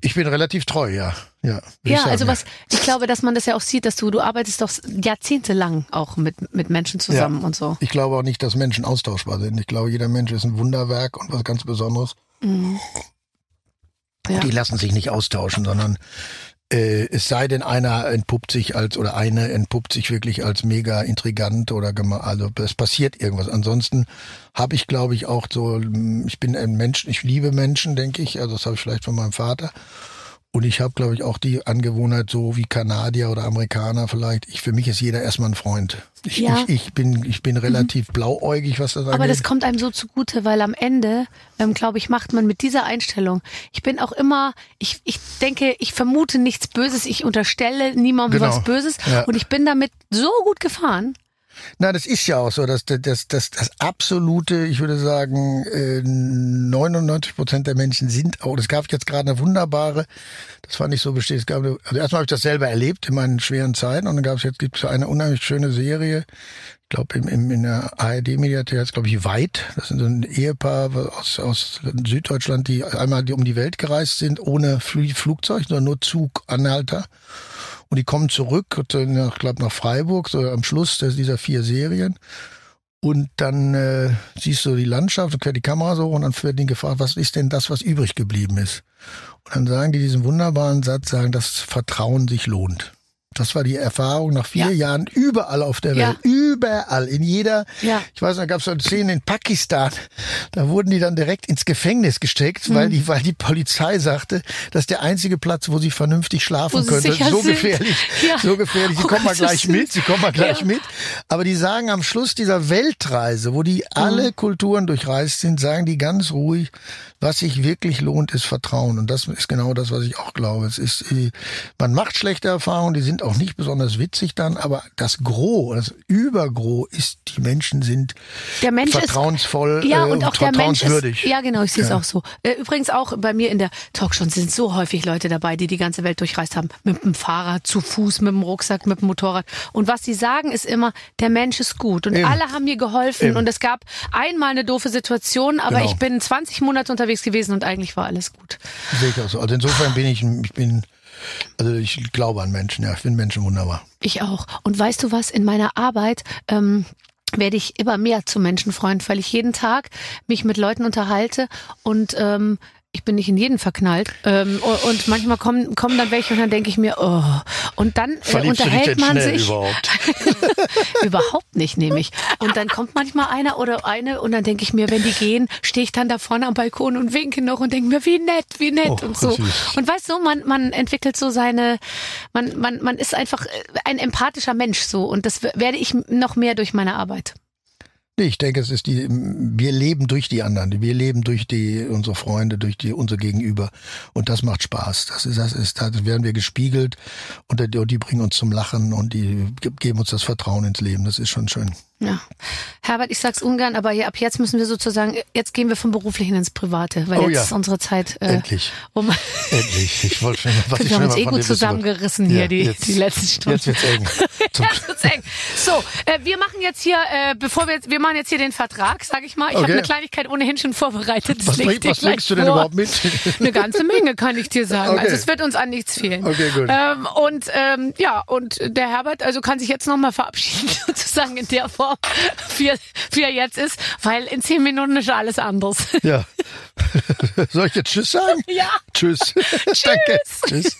Ich bin relativ treu, ja. Ja, Ja, sagen, also was, ich glaube, dass man das ja auch sieht, dass du, du arbeitest doch jahrzehntelang auch mit, mit Menschen zusammen Ja. und so. Ich glaube auch nicht, dass Menschen austauschbar sind. Ich glaube, jeder Mensch ist ein Wunderwerk und was ganz Besonderes. Ja. Die lassen sich nicht austauschen, sondern äh, es sei denn, einer entpuppt sich als oder eine entpuppt sich wirklich als mega intrigant oder also es passiert irgendwas. Ansonsten habe ich, glaube ich, auch so, mm, ich bin ein Mensch, ich liebe Menschen, denke ich. Also das habe ich vielleicht von meinem Vater. Und ich habe, glaube ich, auch die Angewohnheit, so wie Kanadier oder Amerikaner vielleicht. Ich, für mich ist jeder erstmal ein Freund. Ich, Ja. ich, ich bin, ich bin relativ blauäugig, was das angeht. Aber das kommt einem so zugute, weil am Ende, ähm, glaube ich, macht man mit dieser Einstellung. Ich bin auch immer, ich, ich denke, ich vermute nichts Böses, ich unterstelle niemandem Genau. was Böses Ja. und ich bin damit so gut gefahren. Na, das ist ja auch so, dass das, das, das, das absolute, ich würde sagen, äh, 99 Prozent der Menschen sind auch. Es gab jetzt gerade eine wunderbare, das fand ich so besteht. Es gab, also erstmal habe ich das selber erlebt in meinen schweren Zeiten und dann gab es jetzt gibt's eine unheimlich schöne Serie. Ich glaube, im, im, in der ARD-Mediathek heißt glaube ich, Weit. Das sind so ein Ehepaar aus, aus Süddeutschland, die einmal um die Welt gereist sind, ohne Fl Flugzeug, sondern nur Zuganhalter. Und die kommen zurück, äh, nach, glaub, nach Freiburg, so am Schluss dieser vier Serien. Und dann äh, siehst du die Landschaft und quer die Kamera so und dann wird ihnen gefragt, was ist denn das, was übrig geblieben ist? Und dann sagen die diesen wunderbaren Satz, sagen, dass Vertrauen sich lohnt. Das war die Erfahrung nach vier Ja. Jahren überall auf der Ja. Welt. Überall. In jeder, Ja. ich weiß, da gab es so eine Szene in Pakistan, da wurden die dann direkt ins Gefängnis gesteckt, Mhm. weil die, weil die Polizei sagte, das ist der einzige Platz, wo sie vernünftig schlafen sicher So sind. gefährlich. Ja. So gefährlich. Sie Oh kommen mal gleich ist- mit, sie kommen mal gleich Ja. mit. Aber die sagen am Schluss dieser Weltreise, wo die alle Kulturen durchreist sind, sagen die ganz ruhig, was sich wirklich lohnt, ist Vertrauen. Und das ist genau das, was ich auch glaube. Es ist, äh, man macht schlechte Erfahrungen, die sind auch nicht besonders witzig dann, aber das Gros, das Übergros ist, die Menschen sind Mensch ist vertrauensvoll Ja, äh, und auch der Mensch ist, vertrauenswürdig. ja genau, ich sehe es Ja. auch so. Äh, Übrigens auch bei mir in der Talkshow sind so häufig Leute dabei, die die ganze Welt durchreist haben. Mit dem Fahrrad, zu Fuß, mit dem Rucksack, mit dem Motorrad. Und was sie sagen ist immer, der Mensch ist gut. Und Eben. alle haben mir geholfen. Eben. Und es gab einmal eine doofe Situation, aber Genau. ich bin 20 Monate unterwegs gewesen und eigentlich war alles gut. Sehe ich auch so. Also insofern bin ich, ich bin, also ich glaube an Menschen, ja, ich finde Menschen wunderbar. Ich auch. Und weißt du was, in meiner Arbeit ähm, werde ich immer mehr zum Menschenfreund, weil ich jeden Tag mich mit Leuten unterhalte und ähm, ich bin nicht in jeden verknallt. Ähm, und manchmal kommen, kommen dann welche und dann denke ich mir, oh. Und dann äh, unterhält man sich. überhaupt? Überhaupt nicht, nehme ich. Und dann kommt manchmal einer oder eine und dann denke ich mir, wenn die gehen, stehe ich dann da vorne am Balkon und winke noch und denke mir, wie nett, wie nett Oh, und so. süß. Und weißt du, man, man entwickelt so seine, man, man, man ist einfach ein empathischer Mensch so und das werde ich noch mehr durch meine Arbeit. Ich denke, es ist die, wir leben durch die anderen, wir leben durch die, unsere Freunde, durch die, unser Gegenüber. Und das macht Spaß. Das ist, das ist, da werden wir gespiegelt und die, die bringen uns zum Lachen und die ge- geben uns das Vertrauen ins Leben. Das ist schon schön. Ja. Herbert, ich sag's ungern, aber hier, ab jetzt müssen wir sozusagen, jetzt gehen wir vom Beruflichen ins Private, weil Oh jetzt ja. ist unsere Zeit äh, Endlich. um. Endlich. Ich wollte schon, was ich wir haben uns eh gut zusammengerissen hier, die, jetzt- die letzten Stunden. Jetzt wird's eng. Jetzt wird's eng. So, äh, wir machen jetzt hier, äh, bevor wir jetzt, wir machen jetzt hier den Vertrag, sag ich mal. Ich habe Okay. eine Kleinigkeit ohnehin schon vorbereitet. das Was, bring, was bringst du denn vor. überhaupt mit? Eine ganze Menge, kann ich dir sagen. Okay. Also es wird uns an nichts fehlen. Okay, gut. Ähm, und ähm, ja, und der Herbert, also kann sich jetzt nochmal verabschieden, sozusagen in der Form, wie er, wie er jetzt ist, weil in zehn Minuten ist alles anders. Ja. Soll ich jetzt Tschüss sagen? Ja. Tschüss. Danke. Tschüss.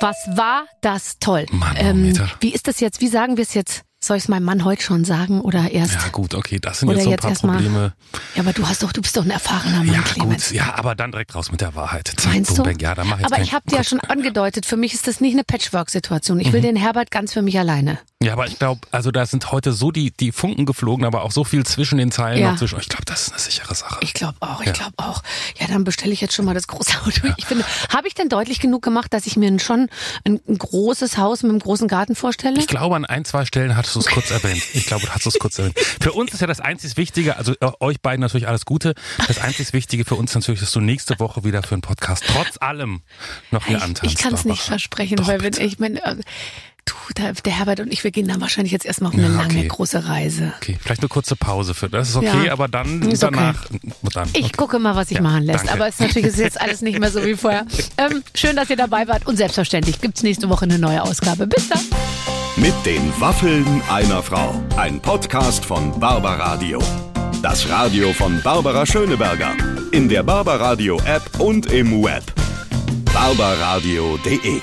Was war das toll? Ähm, Manometer. wie ist das jetzt? Wie sagen wir es jetzt? Soll ich es meinem Mann heute schon sagen oder erst? Ja gut, okay, das sind jetzt so ein jetzt paar Probleme. Ja, aber du hast doch, du bist doch ein erfahrener Mann, Ja Clemens. gut, ja, aber dann direkt raus mit der Wahrheit. Zack, Meinst boom, du? bang. Ja, dann mach jetzt aber ich habe dir ja schon angedeutet, für mich ist das nicht eine Patchwork-Situation. Ich will den Herbert ganz für mich alleine. Ja, aber ich glaube, also da sind heute so die, die Funken geflogen, aber auch so viel zwischen den Zeilen Ja. noch zwischen. Ich glaube, das ist eine sichere Sache. Ich glaube auch, ich Ja. glaube auch. Ja, dann bestelle ich jetzt schon mal das große Auto. Ich finde, habe ich denn deutlich genug gemacht, dass ich mir schon ein, ein großes Haus mit einem großen Garten vorstelle? Ich glaube, an ein, zwei Stellen hattest du es kurz erwähnt. Ich glaube, du hast es kurz erwähnt. Für uns ist ja das einzig Wichtige, also äh, euch beiden natürlich alles Gute. Das einzig Wichtige für uns natürlich, dass du nächste Woche wieder für einen Podcast trotz allem noch hier ich, antanzt. ich kann es nicht versprechen, Doch, weil wenn bitte. ich meine, äh, du, der, Herbert und ich, wir gehen dann wahrscheinlich jetzt erstmal auf eine Ja, lange, okay. große Reise. Okay, vielleicht eine kurze Pause für. Das ist okay, Ja. aber dann Ist okay. danach. Dann. Ich okay. gucke mal, was sich Ja, machen lässt. danke. Aber es ist natürlich es ist jetzt alles nicht mehr so wie vorher. Ähm, schön, dass ihr dabei wart und selbstverständlich gibt's nächste Woche eine neue Ausgabe. Bis dann. Mit den Waffeln einer Frau. Ein Podcast von Barbaradio. Das Radio von Barbara Schöneberger. In der Barbaradio App und im Web. barbaradio.de